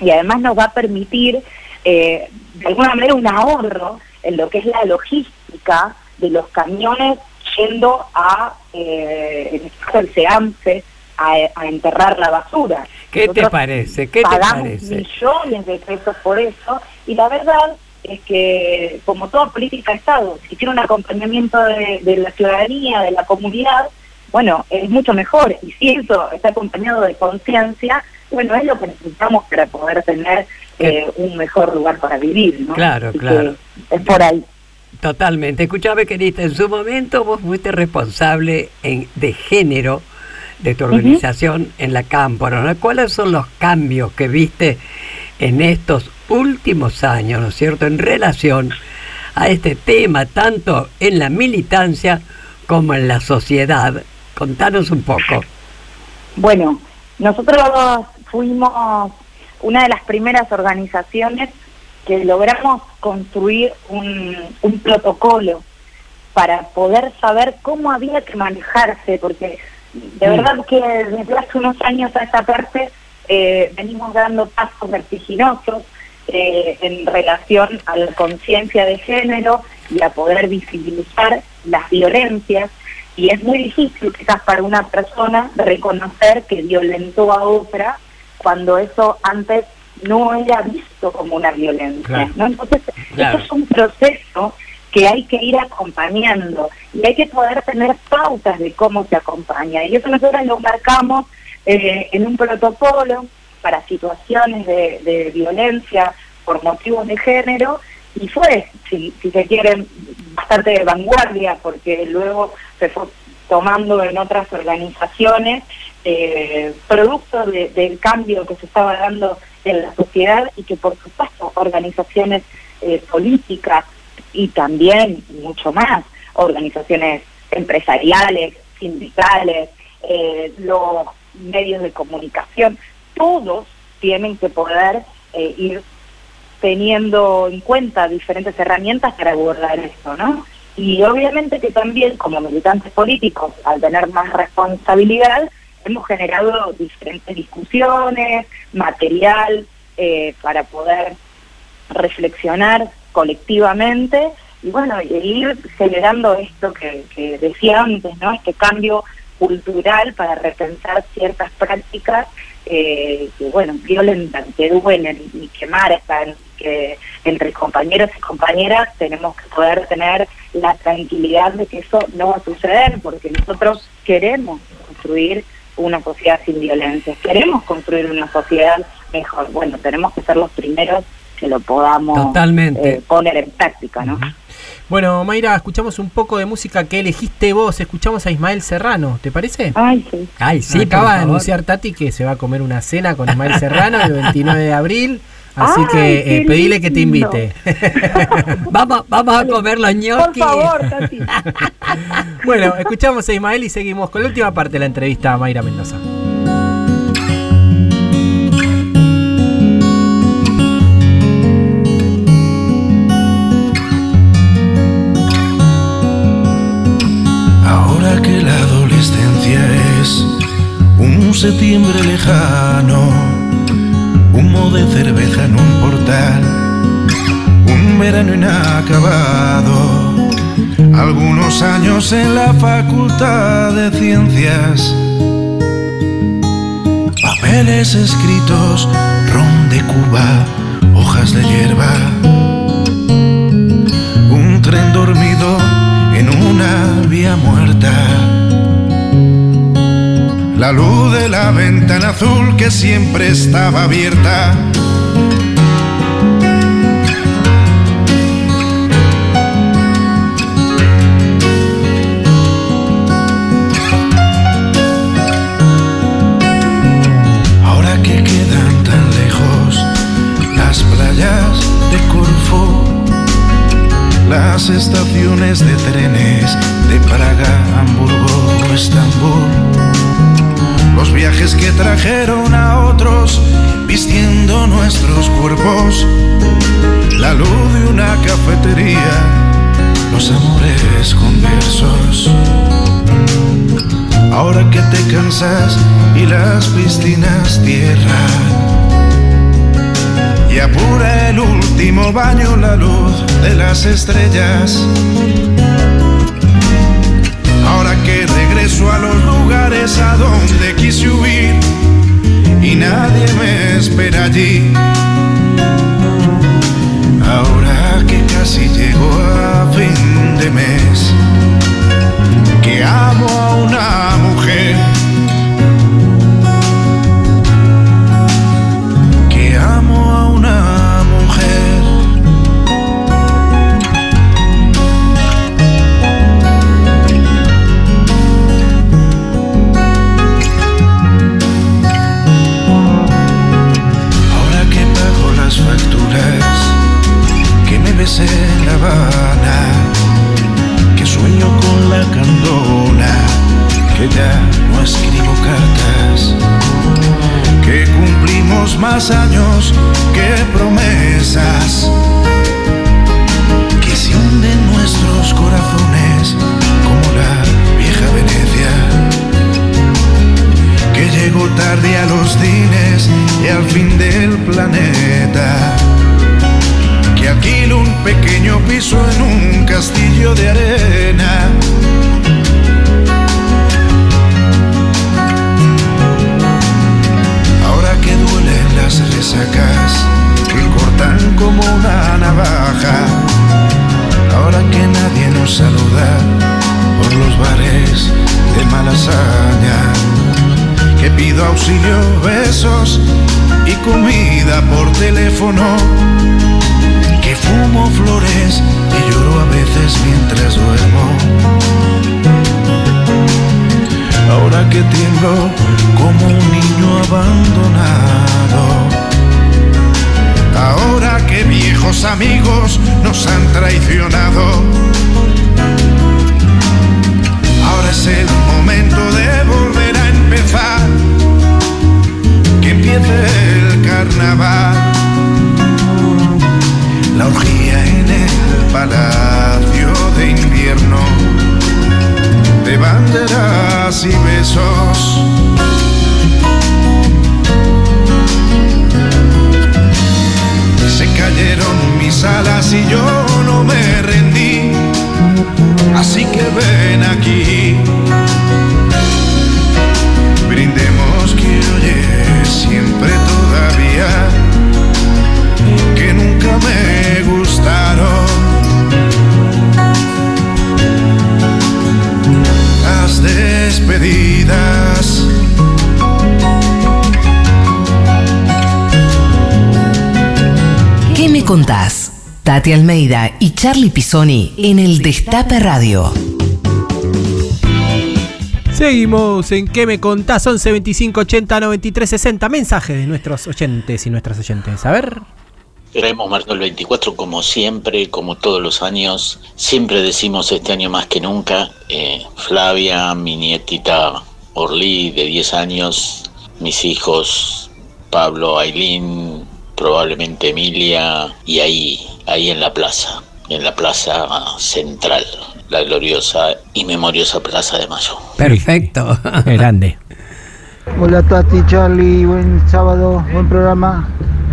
y además nos va a permitir, eh, de alguna manera, un ahorro en lo que es la logística de los camiones yendo a, eh, en este caso, el SEAMFE, a, a enterrar la basura. ¿Qué te parece? ¿Qué te pagamos parece? millones de pesos por eso y la verdad es que como toda política de Estado, si tiene un acompañamiento de, de la ciudadanía, de la comunidad, bueno, es mucho mejor y si eso está acompañado de conciencia, bueno, es lo que necesitamos para poder tener eh, un mejor lugar para vivir, ¿no? Claro, Así claro. Es por ahí. Totalmente. Escuchame, querida, en su momento vos fuiste responsable en- de género de tu organización en la Cámpora. ¿no? ¿Cuáles son los cambios que viste en estos últimos años, ¿no es cierto?, en relación a este tema, tanto en la militancia como en la sociedad. Contanos un poco. Bueno, nosotros fuimos una de las primeras organizaciones que logramos construir un, un protocolo para poder saber cómo había que manejarse, porque de Mm. verdad que desde hace unos años a esta parte eh, venimos dando pasos vertiginosos eh, en relación a la conciencia de género y a poder visibilizar las violencias. Y es muy difícil quizás para una persona reconocer que violentó a otra cuando eso antes no era visto como una violencia. Claro. ¿no? Entonces, Claro. esto es un proceso que hay que ir acompañando y hay que poder tener pautas de cómo se acompaña. Y eso nosotros lo marcamos eh, en un protocolo para situaciones de, violencia por motivos de género y fue, si, se quiere, bastante de vanguardia porque luego se fue tomando en otras organizaciones eh, producto de- del cambio que se estaba dando en la sociedad y que por supuesto organizaciones eh, políticas y también mucho más organizaciones empresariales, sindicales, eh, los medios de comunicación, todos tienen que poder eh, ir teniendo en cuenta diferentes herramientas para abordar esto, ¿no? Y obviamente que también como militantes políticos, al tener más responsabilidad, hemos generado diferentes discusiones, material eh, para poder reflexionar colectivamente y bueno, ir generando esto que, que decía antes, ¿no? Este cambio cultural para repensar ciertas prácticas eh, que, bueno, violentan, que duelen y que marcan, que entre compañeros y compañeras tenemos que poder tener la tranquilidad de que eso no va a suceder, porque nosotros queremos construir una sociedad sin violencia, queremos construir una sociedad mejor. Bueno, tenemos que ser los primeros que lo podamos Totalmente. eh, poner en práctica, ¿no? Bueno, Mayra, escuchamos un poco de música que elegiste vos. Escuchamos a Ismael Serrano, ¿te parece? Ay, sí. Ay, sí, Acaba por de anunciar Tati que se va a comer una cena con Ismael Serrano el 29 de abril. Así Ay, que eh, pedile que te invite. Vamos, vamos a comer los Por ñoquis. favor, Tati. bueno, escuchamos a Ismael y seguimos con la última parte de la entrevista a Mayra Mendoza. Un septiembre lejano, humo de cerveza en un portal, un verano inacabado, algunos años en la facultad de ciencias, papeles escritos, ron de Cuba, hojas de hierba un tren dormido en una vía muerta. La luz de la ventana azul que siempre estaba abierta. Ahora que quedan tan lejos las playas de Corfú las estaciones de trenes de Praga, Hamburgo o Estambul. Los viajes que trajeron a otros vistiendo nuestros cuerpos. La luz de una cafetería, los amores conversos. Ahora que te cansas y las piscinas cierran y apura el último baño la luz de las estrellas. Regreso a los lugares a donde quise huir y nadie me espera allí. Ahora que casi llego a fin de mes, que amo a una mujer. Besé en La Habana, que sueño con la candona, que ya no escribo cartas que cumplimos más años que promesas, que se hunden nuestros corazones como la vieja Venecia, que llegó tarde a los cines y al fin del planeta, que alquilo un pequeño piso en un castillo de arena. Ahora que duelen las resacas que cortan como una navaja. Ahora que nadie nos saluda por los bares de malasaña. Que pido auxilio, besos y comida por teléfono. Fumo flores y lloro a veces mientras duermo. Ahora que tiemblo como un niño abandonado. Ahora que viejos amigos nos han traicionado. Ahora es el momento de volver a empezar. Que empiece el carnaval. En el palacio de invierno, de banderas y besos. Se cayeron mis alas y yo no me rendí. Así que ven aquí. Despedidas. ¿Qué me contás? Tati Almeida y Charlie Pisoni en el Destape Radio. Seguimos en ¿Qué me contás? 11 25 80 93 60. Mensaje de nuestros oyentes y nuestras oyentes. A ver. Queremos marcar el 24 como siempre, como todos los años. Siempre decimos este año más que nunca. eh, Flavia, mi nietita Orly de 10 años, mis hijos Pablo, Ailín, probablemente Emilia y ahí, ahí en la plaza, en la plaza central, la gloriosa y memoriosa Plaza de Mayo. Perfecto. Grande. Hola Tati, Charlie, buen sábado, buen programa.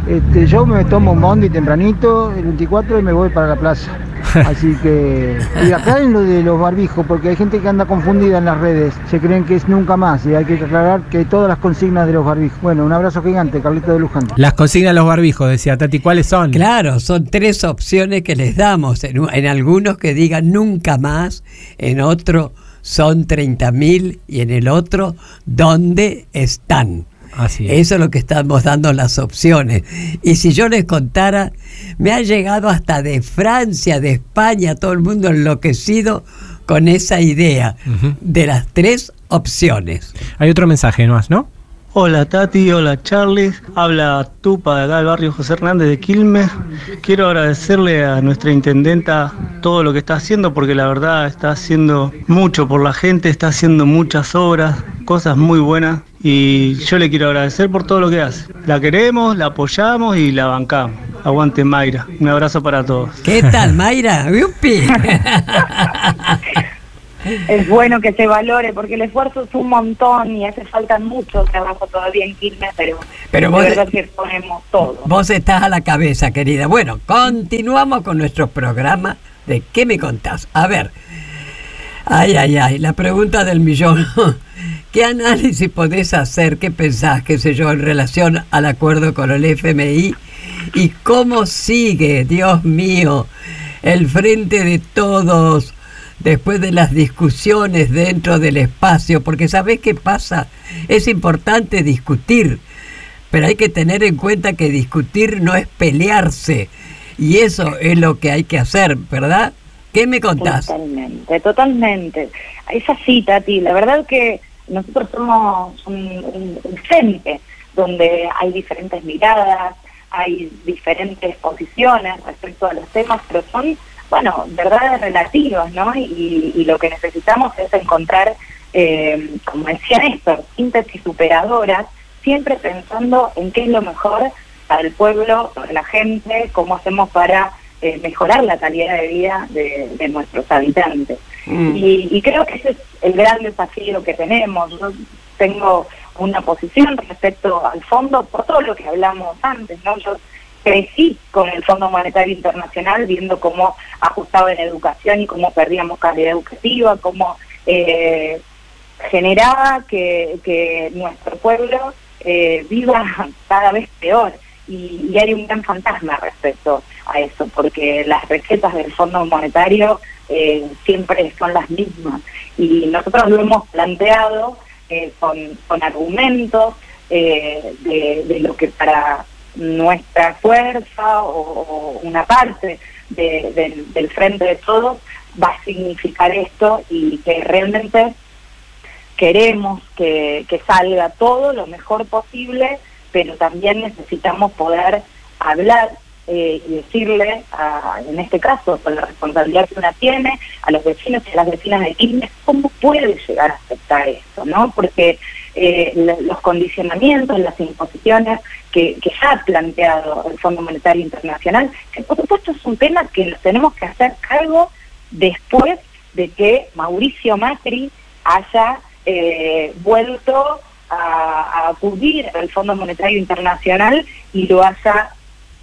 Este, yo me tomo un bondi tempranito, el 24, y me voy para la plaza. Así que, y acá en lo de los barbijos, porque hay gente que anda confundida en las redes, se creen que es nunca más, y hay que aclarar que todas las consignas de los barbijos. Bueno, un abrazo gigante, Carlito de Luján. Las consignas de los barbijos, decía Tati. ¿Cuáles son? Claro, son tres opciones que les damos. En, en algunos que digan nunca más, en otro son 30.000 y en el otro, ¿dónde están? Así es. Eso es lo que estamos dando las opciones. Y si yo les contara, me ha llegado hasta de Francia, de España, todo el mundo enloquecido con esa idea de las tres opciones. Hay otro mensaje más, ¿no? Hola Tati, hola Charlie, habla Tupa de acá del barrio José Hernández de Quilmes. Quiero agradecerle a nuestra intendenta todo lo que está haciendo porque la verdad está haciendo mucho por la gente, está haciendo muchas obras, cosas muy buenas y yo le quiero agradecer por todo lo que hace. La queremos, la apoyamos y la bancamos. Aguante Mayra, un abrazo para todos. ¿Qué tal, Mayra? Es bueno que se valore porque el esfuerzo es un montón y hace falta mucho trabajo todavía en Quilmes, pero, Pero de vos- verdad que ponemos todo. Vos estás a la cabeza, querida. Bueno, continuamos con nuestro programa de ¿Qué me contás? A ver. Ay, ay, ay, la pregunta del millón. ¿Qué análisis podés hacer, qué pensás, qué sé yo, en relación al acuerdo con el FMI? ¿Y cómo sigue, Dios mío, el frente de todos después de las discusiones dentro del espacio? Porque ¿sabés qué pasa? Es importante discutir, pero hay que tener en cuenta que discutir no es pelearse. Y eso es lo que hay que hacer, ¿verdad? ¿Qué me contás? Totalmente, totalmente. Es así, Tati. La verdad que nosotros somos un, un- un frente donde hay diferentes miradas, hay diferentes posiciones respecto a los temas, pero son, bueno, verdades relativas, ¿no? Y, y lo que necesitamos es encontrar, eh, como decía Néstor, síntesis superadoras, siempre pensando en qué es lo mejor para el pueblo, para la gente, cómo hacemos para eh, mejorar la calidad de vida de, de nuestros habitantes. Mm. Y, y creo que ese es el gran desafío que tenemos. Yo tengo una posición respecto al fondo por todo lo que hablamos antes, ¿no? Yo crecí con el Fondo Monetario Internacional viendo cómo ajustaba en educación y cómo perdíamos calidad educativa, cómo eh, generaba que, nuestro pueblo eh, viva cada vez peor. Y, y hay un gran fantasma respecto a eso, porque las recetas del Fondo Monetario eh, siempre son las mismas. Y nosotros lo hemos planteado eh, con, con argumentos eh, de, de lo que para nuestra fuerza o, una parte de- del- del frente de todos va a significar esto y que realmente queremos que, que salga todo lo mejor posible, pero también necesitamos poder hablar eh, y decirle, a- en este caso, con la responsabilidad que una tiene, a los vecinos y a las vecinas de Quilmes, cómo puede llegar a aceptar esto, ¿no? Porque eh, los condicionamientos, las imposiciones que, que ya ha planteado el Fondo Monetario Internacional, que por supuesto es un tema que nos tenemos que hacer cargo después de que Mauricio Macri haya eh, vuelto a, a acudir al Fondo Monetario Internacional y lo haya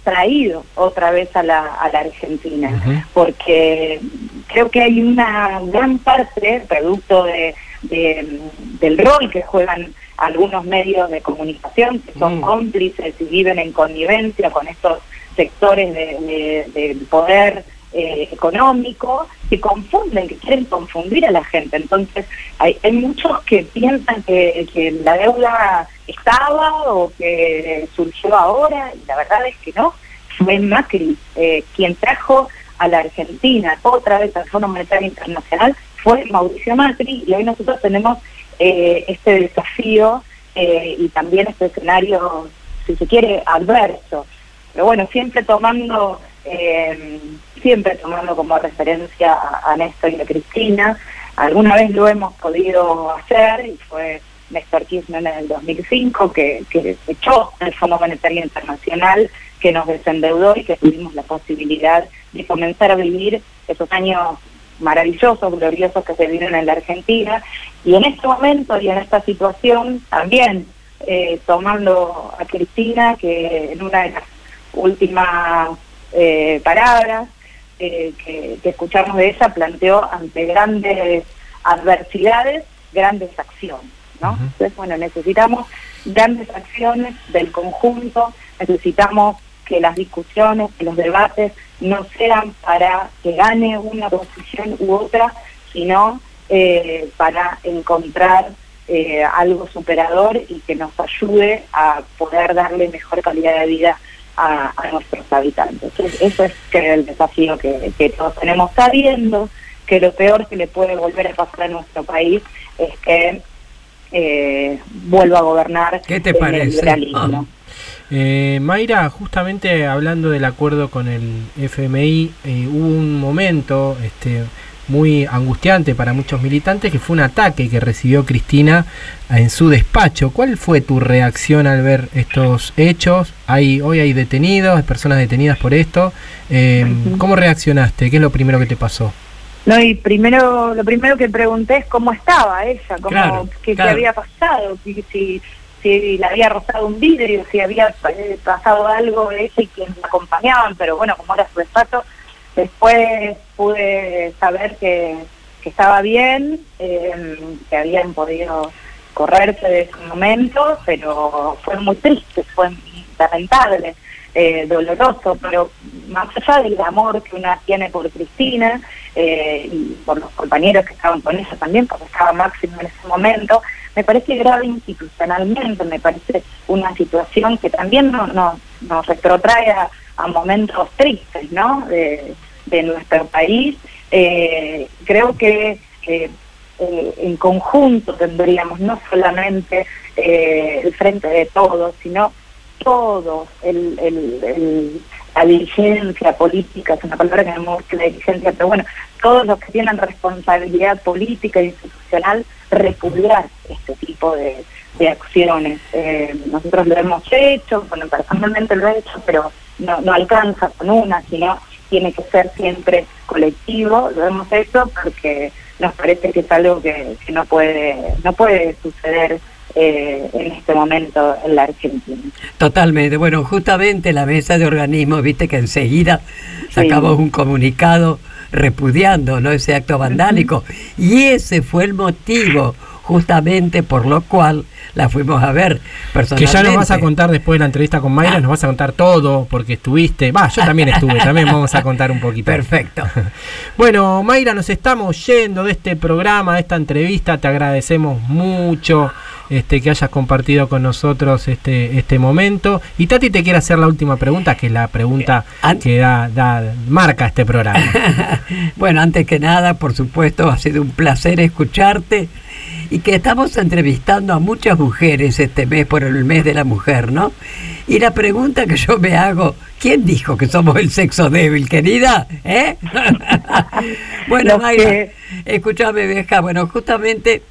traído otra vez a la, a la Argentina, porque creo que hay una gran parte, producto de, de- del rol que juegan algunos medios de comunicación, que son cómplices y viven en connivencia con estos sectores de- poder eh, económico, que confunden, que quieren confundir a la gente. Entonces, hay, hay muchos que piensan que, que la deuda estaba o que surgió ahora, y la verdad es que no. Fue Macri eh, quien trajo a la Argentina otra vez al Fondo Monetario Internacional, fue Mauricio Macri, y hoy nosotros tenemos eh, este desafío eh, y también este escenario, si se quiere, adverso. Pero bueno, siempre tomando eh, siempre tomando como referencia a, a Néstor y a Cristina. Alguna vez lo hemos podido hacer y fue Néstor Kirchner en el 2005 que, que echó el Fondo Monetario Internacional, que nos desendeudó y que tuvimos la posibilidad de comenzar a vivir esos años maravillosos, gloriosos que se vivieron en la Argentina. Y en este momento y en esta situación también eh, tomando a Cristina, que en una de las últimas eh, palabras eh, que, que escuchamos de ella planteó ante grandes adversidades, grandes acciones. ¿no? Entonces, bueno, necesitamos grandes acciones del conjunto, necesitamos que las discusiones, que los debates no sean para que gane una posición u otra, sino eh, para encontrar eh, algo superador y que nos ayude a poder darle mejor calidad de vida a, a nuestros habitantes. Es- Eso es creo, el desafío que, que todos tenemos, sabiendo que lo peor que le puede volver a pasar a nuestro país es que eh, vuelva a gobernar ¿Qué te el parece? neoliberalismo. Eh, Mayra, justamente hablando del acuerdo con el FMI, eh, hubo un momento este, muy angustiante para muchos militantes que fue un ataque que recibió Cristina en su despacho. ¿Cuál fue tu reacción al ver estos hechos? Hay, hoy hay detenidos, hay personas detenidas por esto. Eh, ¿Cómo reaccionaste? ¿Qué es lo primero que te pasó? No, y primero, lo primero que pregunté es cómo estaba ella, cómo, Claro, qué, qué había pasado, si, si, le había rozado un vidrio, si había eh, pasado algo de ella y quienes la acompañaban, pero bueno, como era su despacho, después pude saber que, que estaba bien, eh, que habían podido correrse de ese momento, pero fue muy triste, fue lamentable, eh, doloroso, pero más allá del amor que una tiene por Cristina eh, y por los compañeros que estaban con ella también, porque estaba Máximo en ese momento, me parece grave institucionalmente, me parece una situación que también no, no- nos retrotrae a, momentos tristes, ¿no? De, nuestro país. Eh, creo que eh, eh, en conjunto tendríamos no solamente el frente de todos, sino todos, el- el- la dirigencia política, es una palabra que no me gusta la dirigencia, pero bueno, todos los que tienen responsabilidad política e institucional, repudiar este tipo de, de acciones. Eh, nosotros lo hemos hecho, bueno, personalmente lo he hecho, pero no, alcanza con una, sino tiene que ser siempre colectivo, lo hemos hecho porque nos parece que es algo que, que no puede no puede suceder eh, en este momento en la Argentina. Totalmente. Bueno, justamente la mesa de organismos, viste que enseguida sacamos un comunicado repudiando ¿no? ese acto vandálico. Y ese fue el motivo justamente por lo cual la fuimos a ver Que personalmente. ya nos vas a contar después de la entrevista con Mayra, nos vas a contar todo, porque estuviste. Va, yo también estuve, también vamos a contar un poquito. Perfecto. Bueno, Mayra, nos estamos yendo de este programa, de esta entrevista. Te agradecemos mucho este, que hayas compartido con nosotros este, este momento. Y Tati te quiere hacer la última pregunta, que es la pregunta que da, da- marca este programa. Bueno, antes que nada, por supuesto, ha sido un placer escucharte y que estamos entrevistando a muchas mujeres este mes por el mes de la mujer, ¿no? Y la pregunta que yo me hago, ¿quién dijo que somos el sexo débil, querida? ¿Eh? bueno, Mayra, escúchame, vieja. Bueno, justamente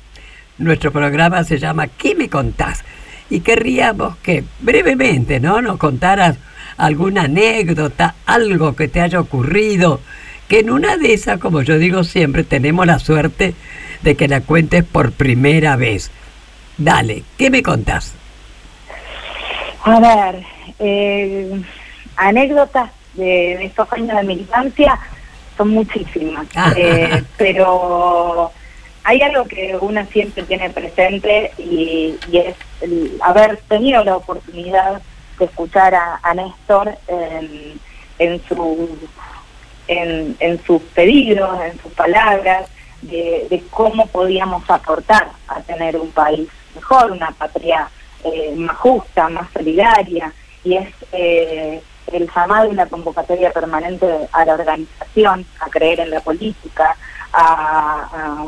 nuestro programa se llama ¿Qué me contás? Y querríamos que brevemente, ¿no? Nos contaras alguna anécdota, algo que te haya ocurrido, que en una de esas, como yo digo siempre, tenemos la suerte de que la cuentes por primera vez. Dale, ¿qué me contás? A ver, eh, anécdotas de, estos años de militancia son muchísimas, Ah. eh, pero hay algo que uno siempre tiene presente y, es haber tenido la oportunidad de escuchar a, a Néstor en, en en, sus pedidos, en sus palabras, de, cómo podíamos aportar a tener un país mejor, una patria eh, más justa, más solidaria, y es eh, el llamado y la convocatoria permanente a la organización, a creer en la política, a-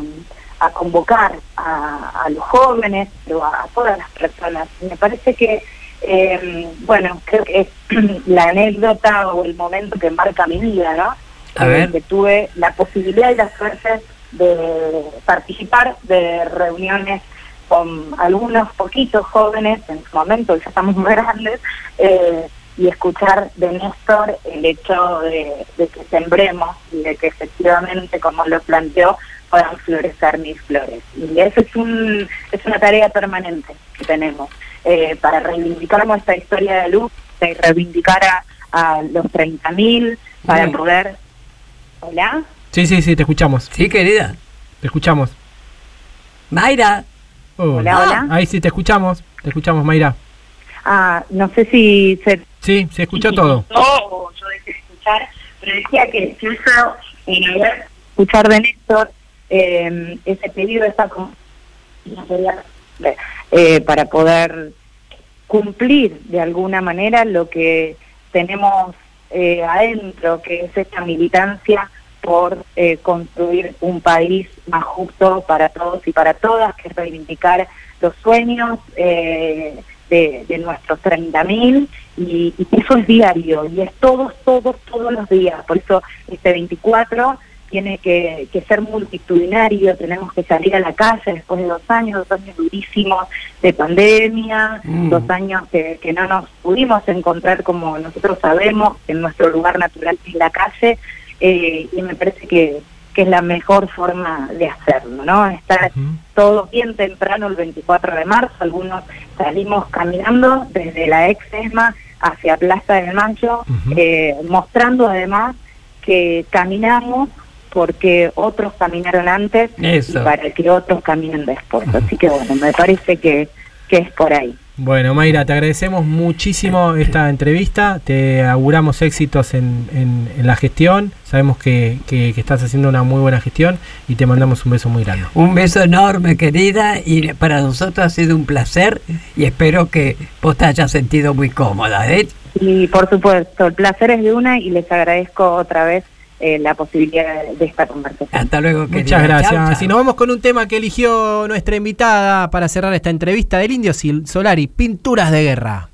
a convocar a, a los jóvenes, pero a, a todas las personas. Me parece que, eh, bueno, creo que es la anécdota o el momento que marca mi vida, ¿no? A ver. que tuve la posibilidad y la suerte de participar de reuniones con algunos poquitos jóvenes en su momento, ya estamos muy grandes, eh, y escuchar de Néstor el hecho de, de que sembremos y de que efectivamente, como lo planteó, puedan florecer mis flores. Y eso es, un, es una tarea permanente que tenemos eh, para reivindicar nuestra historia de luz, de reivindicar a, a los 30.000, para Bien. poder... Hola. Sí, sí, sí, te escuchamos. Sí, querida. Te escuchamos. Mayra. Oh, Hola, hola. Ahí sí, te escuchamos. Te escuchamos, Mayra. Ah, no sé si se Sí, se escuchó todo. o yo dejé de escuchar, pero decía que eso, en haber escuchar de Néstor, eh, ese pedido, esa con- eh, para poder cumplir de alguna manera lo que tenemos eh, adentro, que es esta militancia por eh, construir un país más justo para todos y para todas, que es reivindicar los sueños eh, de, de nuestros 30.000 y, y eso es diario y es todos, todos, todos los días. Por eso este 24 tiene que, que ser multitudinario, tenemos que salir a la calle después de dos años, dos años durísimos de pandemia, Mm. dos años que, que no nos pudimos encontrar como nosotros sabemos en nuestro lugar natural que es la calle, eh, y me parece que, que es la mejor forma de hacerlo, ¿no? Estar todos bien temprano el 24 de marzo, algunos salimos caminando desde la ex ESMA hacia Plaza del Mayo, eh, mostrando además que caminamos porque otros caminaron antes Eso. y para que otros caminen después. Así que bueno, me parece que, que es por ahí. Bueno, Mayra, te agradecemos muchísimo esta entrevista. Te auguramos éxitos en, en- en la gestión. Sabemos que, que- que estás haciendo una muy buena gestión y te mandamos un beso muy grande. Un beso enorme, querida, y para nosotros ha sido un placer y espero que vos te hayas sentido muy cómoda, ¿eh? Y por supuesto, el placer es de una y les agradezco otra vez eh, la posibilidad de, esta conversación. Hasta luego, querida. Muchas gracias. Chau, chau. Y nos vamos con un tema que eligió nuestra invitada para cerrar esta entrevista del Indio Sil- Solari, Pinturas de Guerra.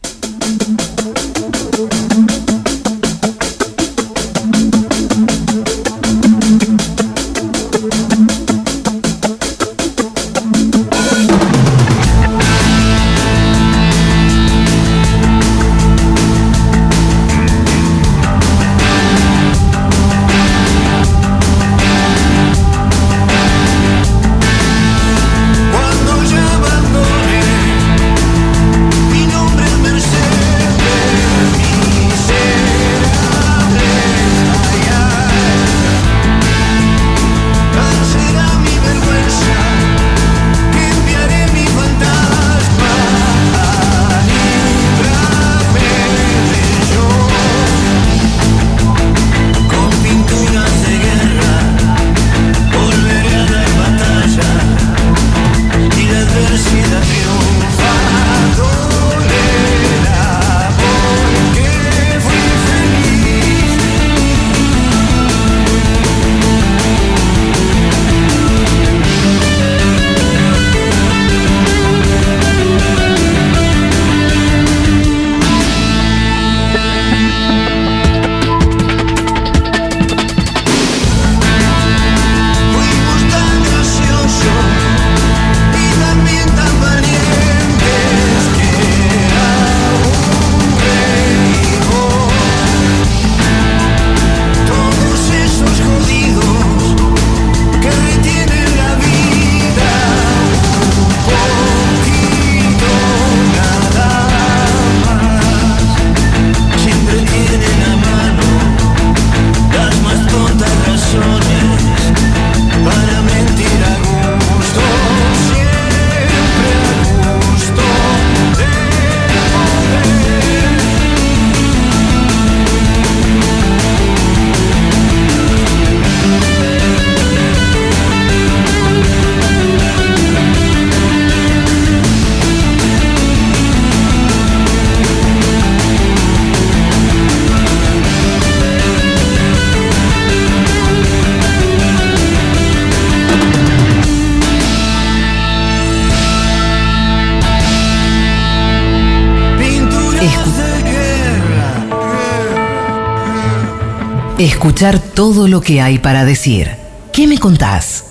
Escuchar todo lo que hay para decir. ¿Qué me contás?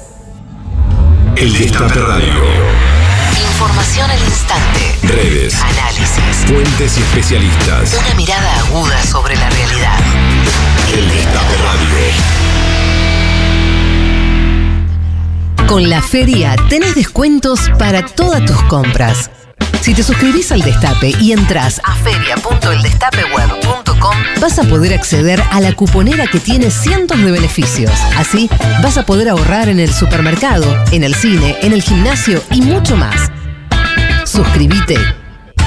El Destape Radio. Información al instante. Redes. Análisis. Fuentes y especialistas. Una mirada aguda sobre la realidad. El Destape Radio. Con la feria tenés descuentos para todas tus compras. Si te suscribís al Destape y entras a feria.eldestapeweb.com, vas a poder acceder a la cuponera que tiene cientos de beneficios. Así, vas a poder ahorrar en el supermercado, en el cine, en el gimnasio y mucho más. Suscríbete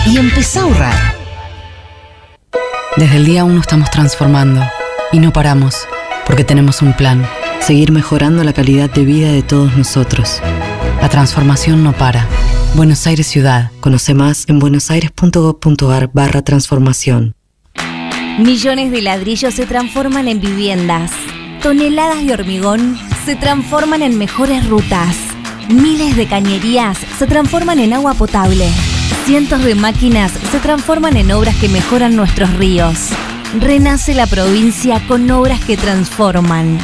y empezá a ahorrar. Desde el día 1 estamos transformando y no paramos, porque tenemos un plan, seguir mejorando la calidad de vida de todos nosotros. La transformación no para. Buenos Aires Ciudad. Conoce más en buenosaires.gov.ar barra transformación. Millones de ladrillos se transforman en viviendas. Toneladas de hormigón se transforman en mejores rutas. Miles de cañerías se transforman en agua potable. Cientos de máquinas se transforman en obras que mejoran nuestros ríos. Renace la provincia con obras que transforman.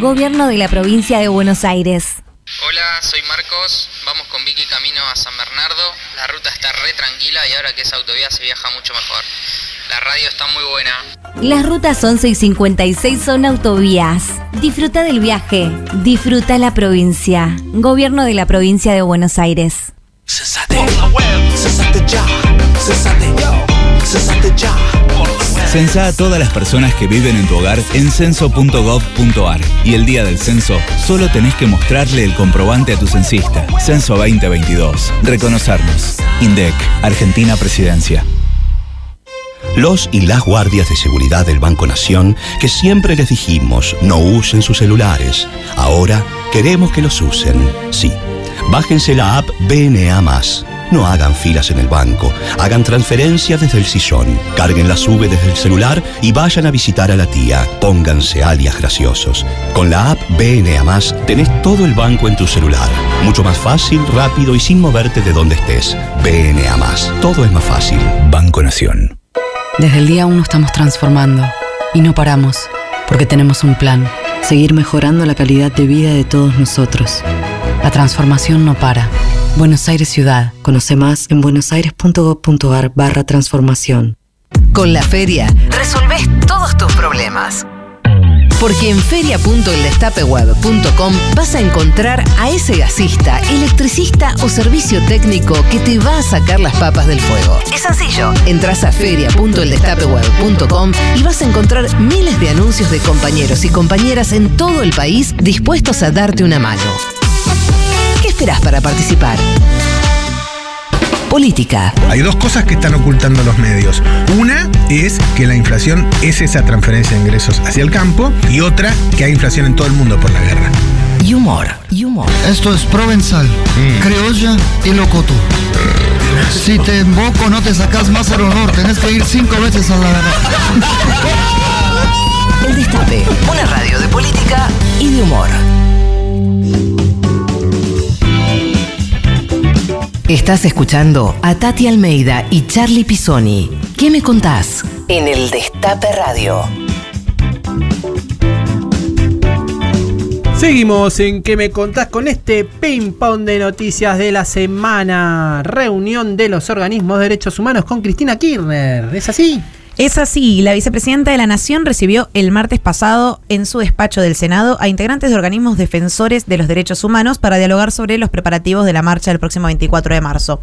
Gobierno de la provincia de Buenos Aires. Hola, soy Marcos. Vamos con Vicky camino a San Bernardo. La ruta está re tranquila y ahora que es autovía se viaja mucho mejor. La radio está muy buena. Las rutas 11 y 56 son autovías. Disfruta del viaje. Disfruta la provincia. Gobierno de la provincia de Buenos Aires. Censa a todas las personas que viven en tu hogar en censo.gov.ar. Y el día del censo, solo tenés que mostrarle el comprobante a tu censista. Censo 2022. Reconocernos. INDEC, Argentina Presidencia. Los y las guardias de seguridad del Banco Nación, que siempre les dijimos no usen sus celulares, ahora queremos que los usen. Sí, bájense la app BNA. No hagan filas en el banco, hagan transferencias desde el sillón, carguen la sube desde el celular y vayan a visitar a la tía. Pónganse alias graciosos. Con la app BNA tenés todo el banco en tu celular. Mucho más fácil, rápido y sin moverte de donde estés. BNA Todo es más fácil. Banco Nación. Desde el día 1 estamos transformando y no paramos, porque tenemos un plan, seguir mejorando la calidad de vida de todos nosotros. La transformación no para. Buenos Aires Ciudad. Conoce más en buenosaires.gov.ar barra transformación. Con la feria resolvés todos tus problemas. Porque en feria.eldestapeweb.com vas a encontrar a ese gasista, electricista o servicio técnico que te va a sacar las papas del fuego. Es sencillo. Entras a feria.eldestapeweb.com y vas a encontrar miles de anuncios de compañeros y compañeras en todo el país dispuestos a darte una mano. ¿Qué esperás para participar? Política. Hay dos cosas que están ocultando los medios. Una es que la inflación es esa transferencia de ingresos hacia el campo y otra que hay inflación en todo el mundo por la guerra. Y humor. Y humor. Esto es provenzal, criolla y locoto. Si te emboco no te sacas más al honor, tenés que ir cinco veces a la El Destape, una radio de política y de humor. Estás escuchando a Tati Almeida y Charlie Pisoni. ¿Qué me contás? En el Destape Radio. Seguimos en que me contás con este ping pong de noticias de la semana. Reunión de los organismos de derechos humanos con Cristina Kirchner. ¿Es así? Es así, la vicepresidenta de la Nación recibió el martes pasado en su despacho del Senado a integrantes de organismos defensores de los derechos humanos para dialogar sobre los preparativos de la marcha del próximo 24 de marzo.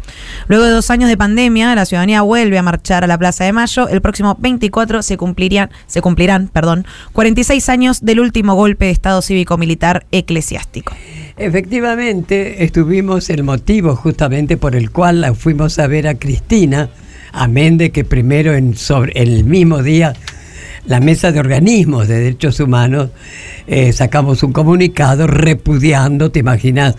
Luego de dos años de pandemia, la ciudadanía vuelve a marchar a la Plaza de Mayo. El próximo 24 se cumplirían, se cumplirán, perdón, 46 años del último golpe de Estado cívico-militar eclesiástico. Efectivamente, estuvimos el motivo justamente por el cual fuimos a ver a Cristina, amén de que primero en, sobre, en el mismo día la mesa de organismos de derechos humanos eh, sacamos un comunicado repudiando, te imaginas,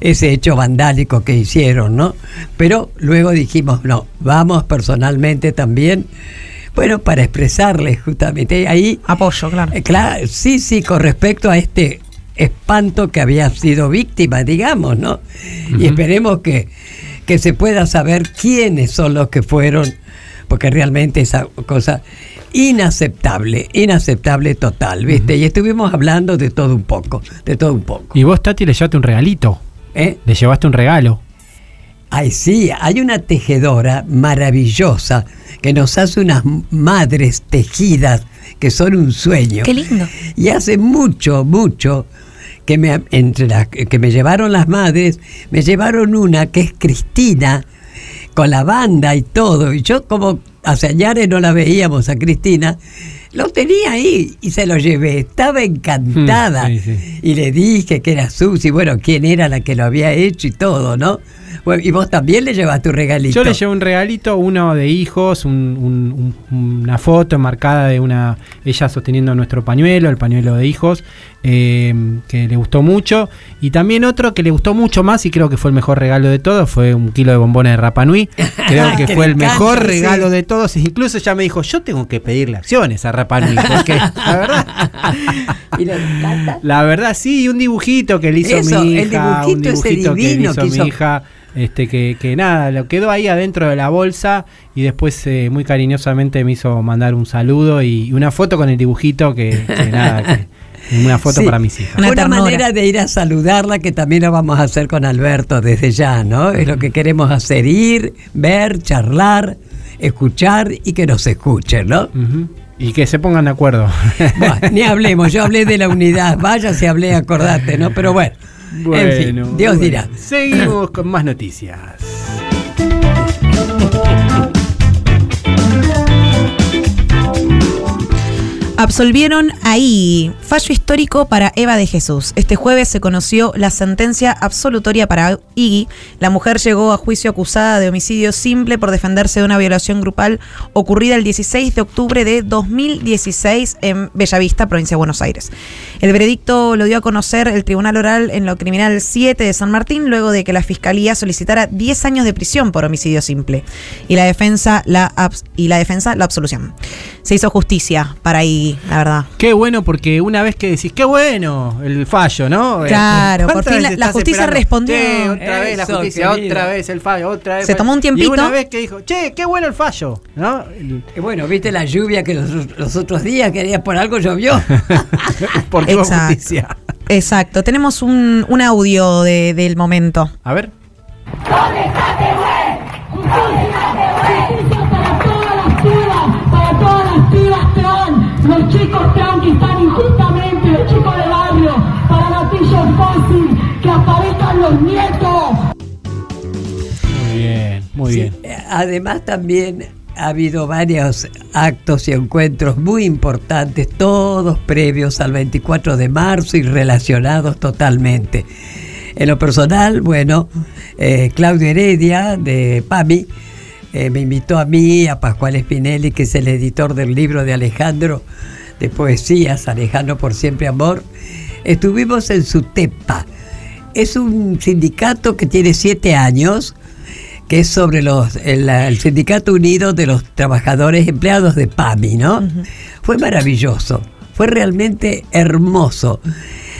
ese hecho vandálico que hicieron, ¿no? Pero luego dijimos, no, vamos personalmente también. Bueno, para expresarles justamente ahí. Apoyo, claro. Eh, claro, sí, sí, con respecto a este espanto que había sido víctima, digamos, ¿no? Y esperemos que, que se pueda saber quiénes son los que fueron, porque realmente esa cosa inaceptable, inaceptable total, ¿viste? Y estuvimos hablando de todo un poco, de todo un poco. Y vos, Tati, le llevaste un regalito. ¿Eh? Le llevaste un regalo. Ay, sí, hay una tejedora maravillosa que nos hace unas madres tejidas que son un sueño. Qué lindo. Y hace mucho, mucho que me, entre las que me llevaron las madres, me llevaron una que es Cristina, con la banda y todo. Y yo como hace años no la veíamos a Cristina, lo tenía ahí y se lo llevé. Estaba encantada. Mm, sí, sí. Y le dije que era Susi, bueno, quién era la que lo había hecho y todo, ¿no? Bueno, y vos también le llevas tu regalito. Yo le llevé un regalito, uno de hijos, un- un- un- una foto enmarcada de una ella sosteniendo nuestro pañuelo, el pañuelo de hijos, eh, que le gustó mucho. Y también otro que le gustó mucho más y creo que fue el mejor regalo de todos, fue un kilo de bombones de Rapanui. Creo que Que fue el mejor regalo de todos. Incluso ella me dijo, yo tengo que pedirle acciones a Rapanui, porque la verdad... Y. La verdad, sí, un dibujito que le hizo Eso, mi el hija. un dibujito ese dibujito que le divino hizo que mi hizo. hija. Este, que, que nada, lo quedó ahí adentro de la bolsa y después eh, muy cariñosamente me hizo mandar un saludo y una foto con el dibujito que, que nada, que- una foto Sí. para mis hijas. Una, manera de ir a saludarla que también lo vamos a hacer con Alberto desde ya, ¿no? Es lo que queremos hacer, ir, ver, charlar, escuchar y que nos escuchen, ¿no? Y que se pongan de acuerdo. Buah, ni hablemos, yo hablé de la unidad, vaya si hablé, acordate, ¿no? Pero bueno, en fin, Bueno, Dios bueno. dirá. Seguimos con más noticias. Absolvieron ahí. Fallo histórico para Eva de Jesús. Este jueves se conoció la sentencia absolutoria para Iggy. La mujer llegó a juicio acusada de homicidio simple por defenderse de una violación grupal ocurrida el 16 de octubre de 2016 en Bellavista, provincia de Buenos Aires. El veredicto lo dio a conocer el Tribunal Oral en lo Criminal 7 de San Martín luego de que la Fiscalía solicitara 10 años de prisión por homicidio simple y la defensa la, y la, defensa la absolución. Se hizo justicia para Iggy, la verdad. Qué bueno, porque una vez que decís, qué bueno el fallo, ¿no? Claro, ¿Cuántas por fin la- justicia esperando? respondió. Che, otra vez la justicia, otra vez el fallo, otra vez. Se tomó un tiempito. Y una vez que dijo, che, qué bueno el fallo, ¿no? Y bueno, viste la lluvia que los, los otros días, que por algo llovió. Exacto. justicia. Exacto. Tenemos un, un audio de- del momento. A ver. para los chicos trans que están injustamente, los chicos de barrio, para gatillo fácil, que aparezcan los nietos. Muy bien, muy Sí, bien. eh, Además también ha habido varios actos y encuentros muy importantes, todos previos al 24 de marzo y relacionados totalmente. En lo personal, bueno, eh, Claudio Heredia de PAMI eh, me invitó a mí, a Pascual Spinelli, que es el editor del libro de Alejandro de poesías, Alejandro por siempre amor. Estuvimos en Sutepa. Es un sindicato que tiene siete años, que es sobre los el, el Sindicato Unido de los Trabajadores Empleados de PAMI, ¿no? Fue maravilloso, fue realmente hermoso.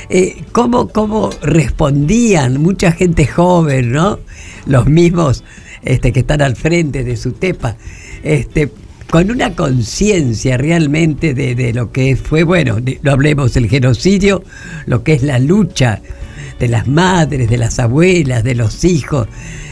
Eh, cómo, cómo respondían mucha gente joven, ¿no? Los mismos este, que están al frente de su tepa, este, con una conciencia realmente de, de lo que fue, bueno, de- no hablemos del genocidio, lo que es la lucha de las madres, de las abuelas, de los hijos.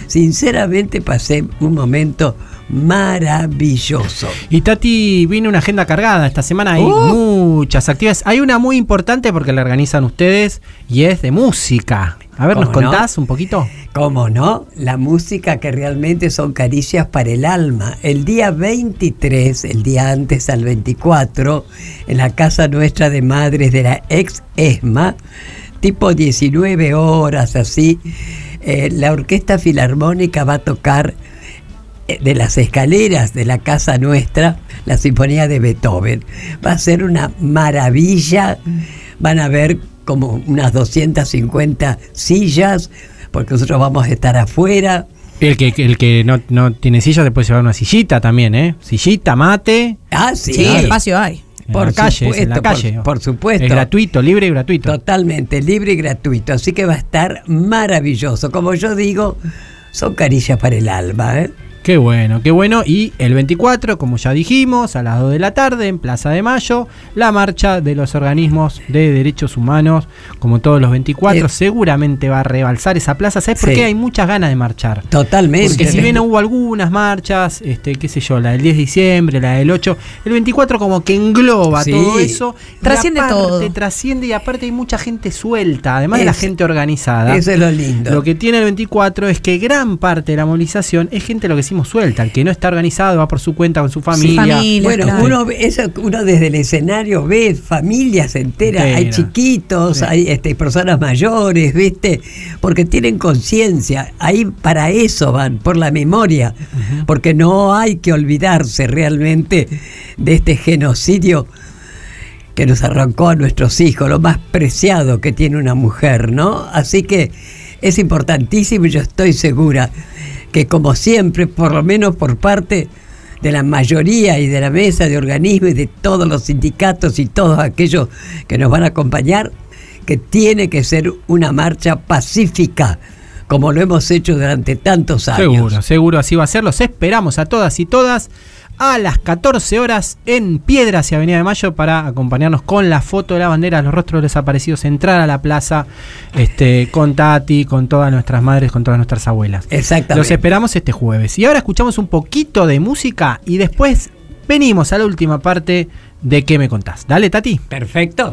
Sinceramente pasé un momento maravilloso. Y Tati vino una agenda cargada. Esta semana hay Uh. muchas actividades. Hay una muy importante porque la organizan ustedes y es de música. A ver, ¿nos contás un poquito? ¿Cómo no? La música que realmente son caricias para el alma. El día 23, el día antes al 24, en la casa nuestra de madres de la ex ESMA, tipo 19 horas así, eh, la Orquesta Filarmónica va a tocar eh, de las escaleras de la casa nuestra la Sinfonía de Beethoven. Va a ser una maravilla. Van a ver como unas 250 sillas, porque nosotros vamos a estar afuera. El que, el que no, no tiene silla se puede llevar una sillita también, ¿eh? Sillita, mate. Ah, sí. Sí, espacio hay. En Por la calle, en la supuesto, por- calle. por supuesto. Es gratuito, libre y gratuito. Totalmente, libre y gratuito. Así que va a estar maravilloso. Como yo digo, son carillas para el alma. ¿eh? Qué bueno, qué bueno. Y el 24, como ya dijimos, a las 2 de la tarde en Plaza de Mayo, la marcha de los organismos de derechos humanos, como todos los 24, Eh. seguramente va a rebalsar esa plaza. ¿Sabes por Sí. qué? Hay muchas ganas de marchar. Totalmente. Porque si bien hubo algunas marchas, este, qué sé yo, la del 10 de diciembre, la del 8, el 24 como que engloba Sí. todo eso. Trasciende aparte, todo. Trasciende y aparte hay mucha gente suelta, además de la gente organizada. Eso es lo lindo. Lo que tiene el 24 es que gran parte de la movilización es gente, lo que decimos, suelta. El que no está organizado va por su cuenta con su familia. bueno, uno, ve- eso, uno desde el escenario ve familias enteras, hay chiquitos, Sí. hay este, personas mayores, ¿viste? Porque tienen conciencia, ahí para eso van, por la memoria, porque no hay que olvidarse realmente de este genocidio que nos arrancó a nuestros hijos, lo más preciado que tiene una mujer, ¿no? Así que es importantísimo y yo estoy segura que como siempre, por lo menos por parte de la mayoría y de la mesa de organismos y de todos los sindicatos y todos aquellos que nos van a acompañar, que tiene que ser una marcha pacífica, como lo hemos hecho durante tantos años. Seguro, seguro así va a ser. Los esperamos a todas y todas a las 14 horas en Piedras y Avenida de Mayo para acompañarnos con la foto de la bandera de los rostros desaparecidos, entrar a la plaza este, con Tati, con todas nuestras madres, con todas nuestras abuelas. Exactamente. Los esperamos este jueves. Y ahora escuchamos un poquito de música y después venimos a la última parte de ¿Qué me contás? Dale, Tati. Perfecto.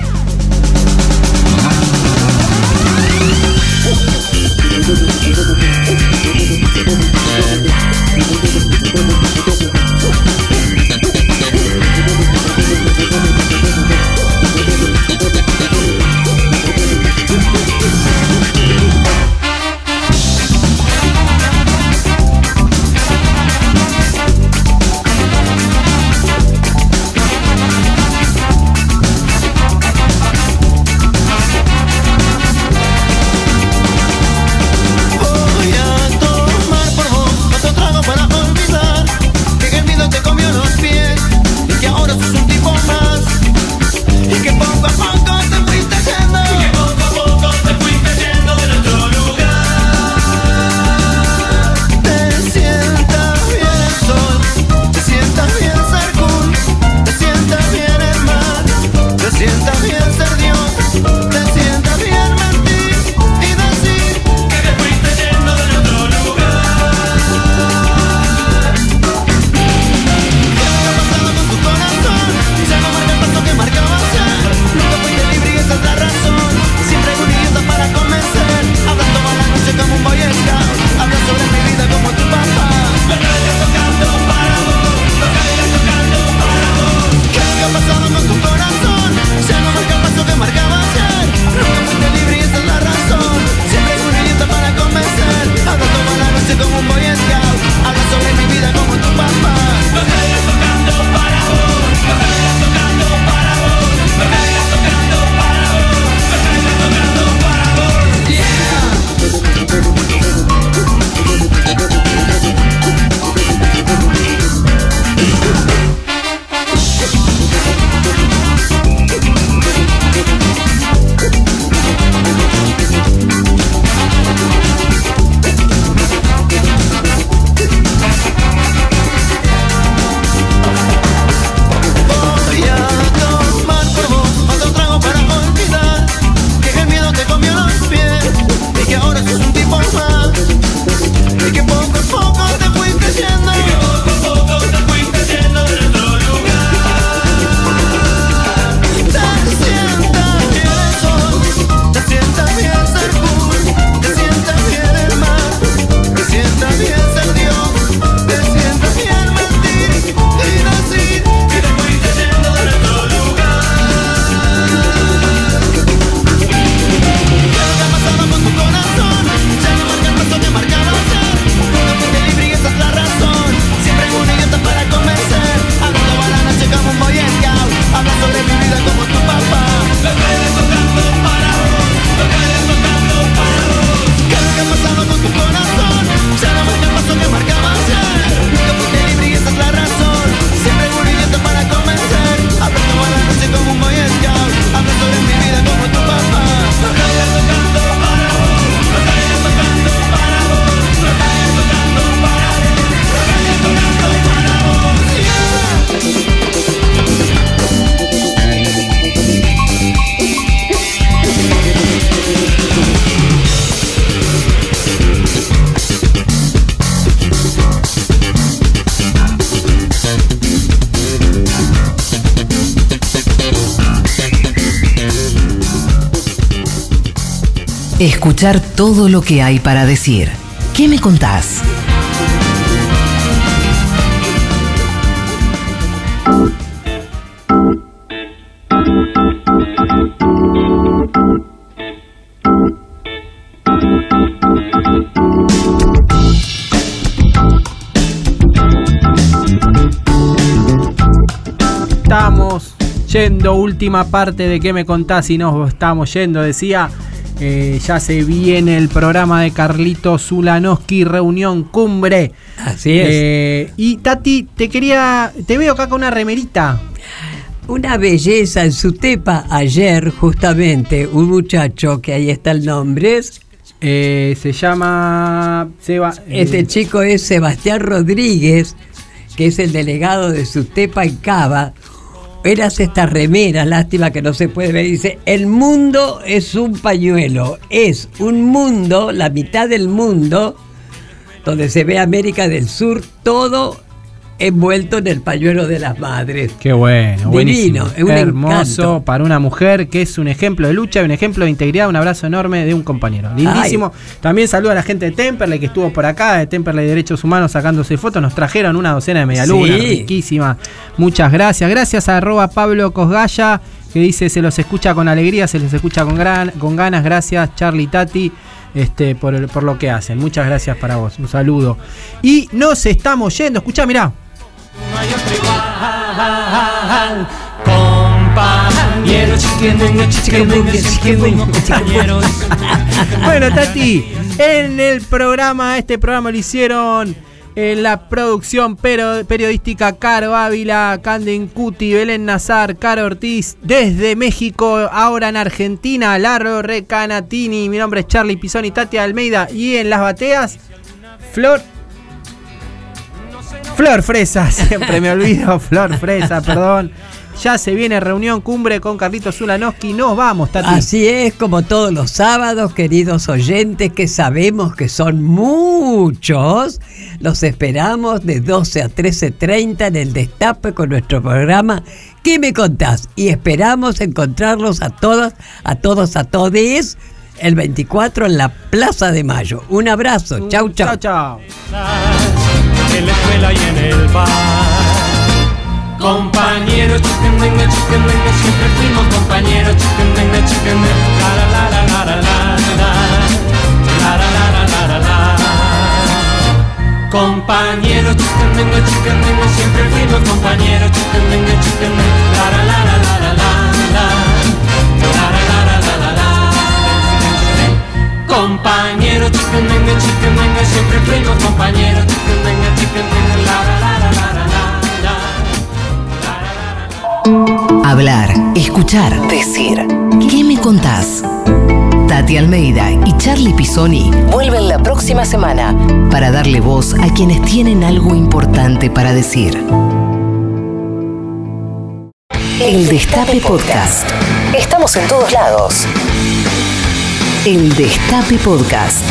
Escuchar todo lo que hay para decir. ¿Qué me contás? Estamos yendo, última parte de qué me contás y nos estamos yendo, decía. Eh, ya se viene el programa de Carlito Zulanowski, reunión cumbre. Así es. Eh, y Tati, te quería. Te veo acá con una remerita. Una belleza en su tepa ayer, justamente, un muchacho que ahí está el nombre. Eh, se llama Seba. Este eh, chico es Sebastián Rodríguez, que es el delegado de Sutepa en Cava. Hace esta remera, lástima que no se puede ver. Dice: El mundo es un pañuelo. Es un mundo, la mitad del mundo, donde se ve América del Sur, todo envuelto en el pañuelo de las madres. Qué bueno, Divino, buenísimo. es un Hermoso encanto. para una mujer que es un ejemplo de lucha, un ejemplo de integridad, un abrazo enorme de un compañero. Lindísimo. También saludo a la gente de Temperley que estuvo por acá, de Temperley Derechos Humanos sacándose fotos. Nos trajeron una docena de medialunas, Sí. riquísima. Muchas gracias. Gracias a arroba Pablo Cosgaya que dice se los escucha con alegría, se los escucha con, gran, con ganas. Gracias, Charlie Tati. Este, por, por lo que hacen. Muchas gracias para vos. Un saludo. Y nos estamos yendo. Escuchá, mirá. Bueno, Tati, en el programa, este programa lo hicieron en la producción periodística Caro Ávila, Canden Cuti, Belén Nazar, Caro Ortiz, desde México, ahora en Argentina, Laro Recanatini, mi nombre es Charlie Pisoni, Tati Almeida, y en las bateas, Flor. Flor Fresa, siempre me olvido, Flor Fresa, perdón. Ya se viene reunión cumbre con Carlitos Zulanowski. Nos vamos, Tati. Así es, como todos los sábados, queridos oyentes, que sabemos que son muchos, los esperamos de 12 a 13.30 en el Destape con nuestro programa ¿Qué me contás? Y esperamos encontrarlos a todas, a todos, a todes el 24 en la Plaza de Mayo. Un abrazo, chau, chau. Chao, chao. En la escuela y en el bar. Compañeros, chiquenengue, chiquenengue, siempre fuimos compañeros, chiquenengue, chiquenengue, la la la la la la la la la la la la la la. Compañeros, chiquenengue, siempre fuimos compañeros, chiquenengue, chiquenengue, la la la la la la la la la la la la la la la. Compañeros, chiquenengue, siempre fuimos compañeros, chiquenengue, chiquenengue, la la la la la la la. Hablar, escuchar, decir. ¿Qué me contás? Tati Almeida y Charlie Pisoni vuelven la próxima semana para darle voz a quienes tienen algo importante para decir. El Destape Podcast. Estamos en todos lados. El Destape Podcast.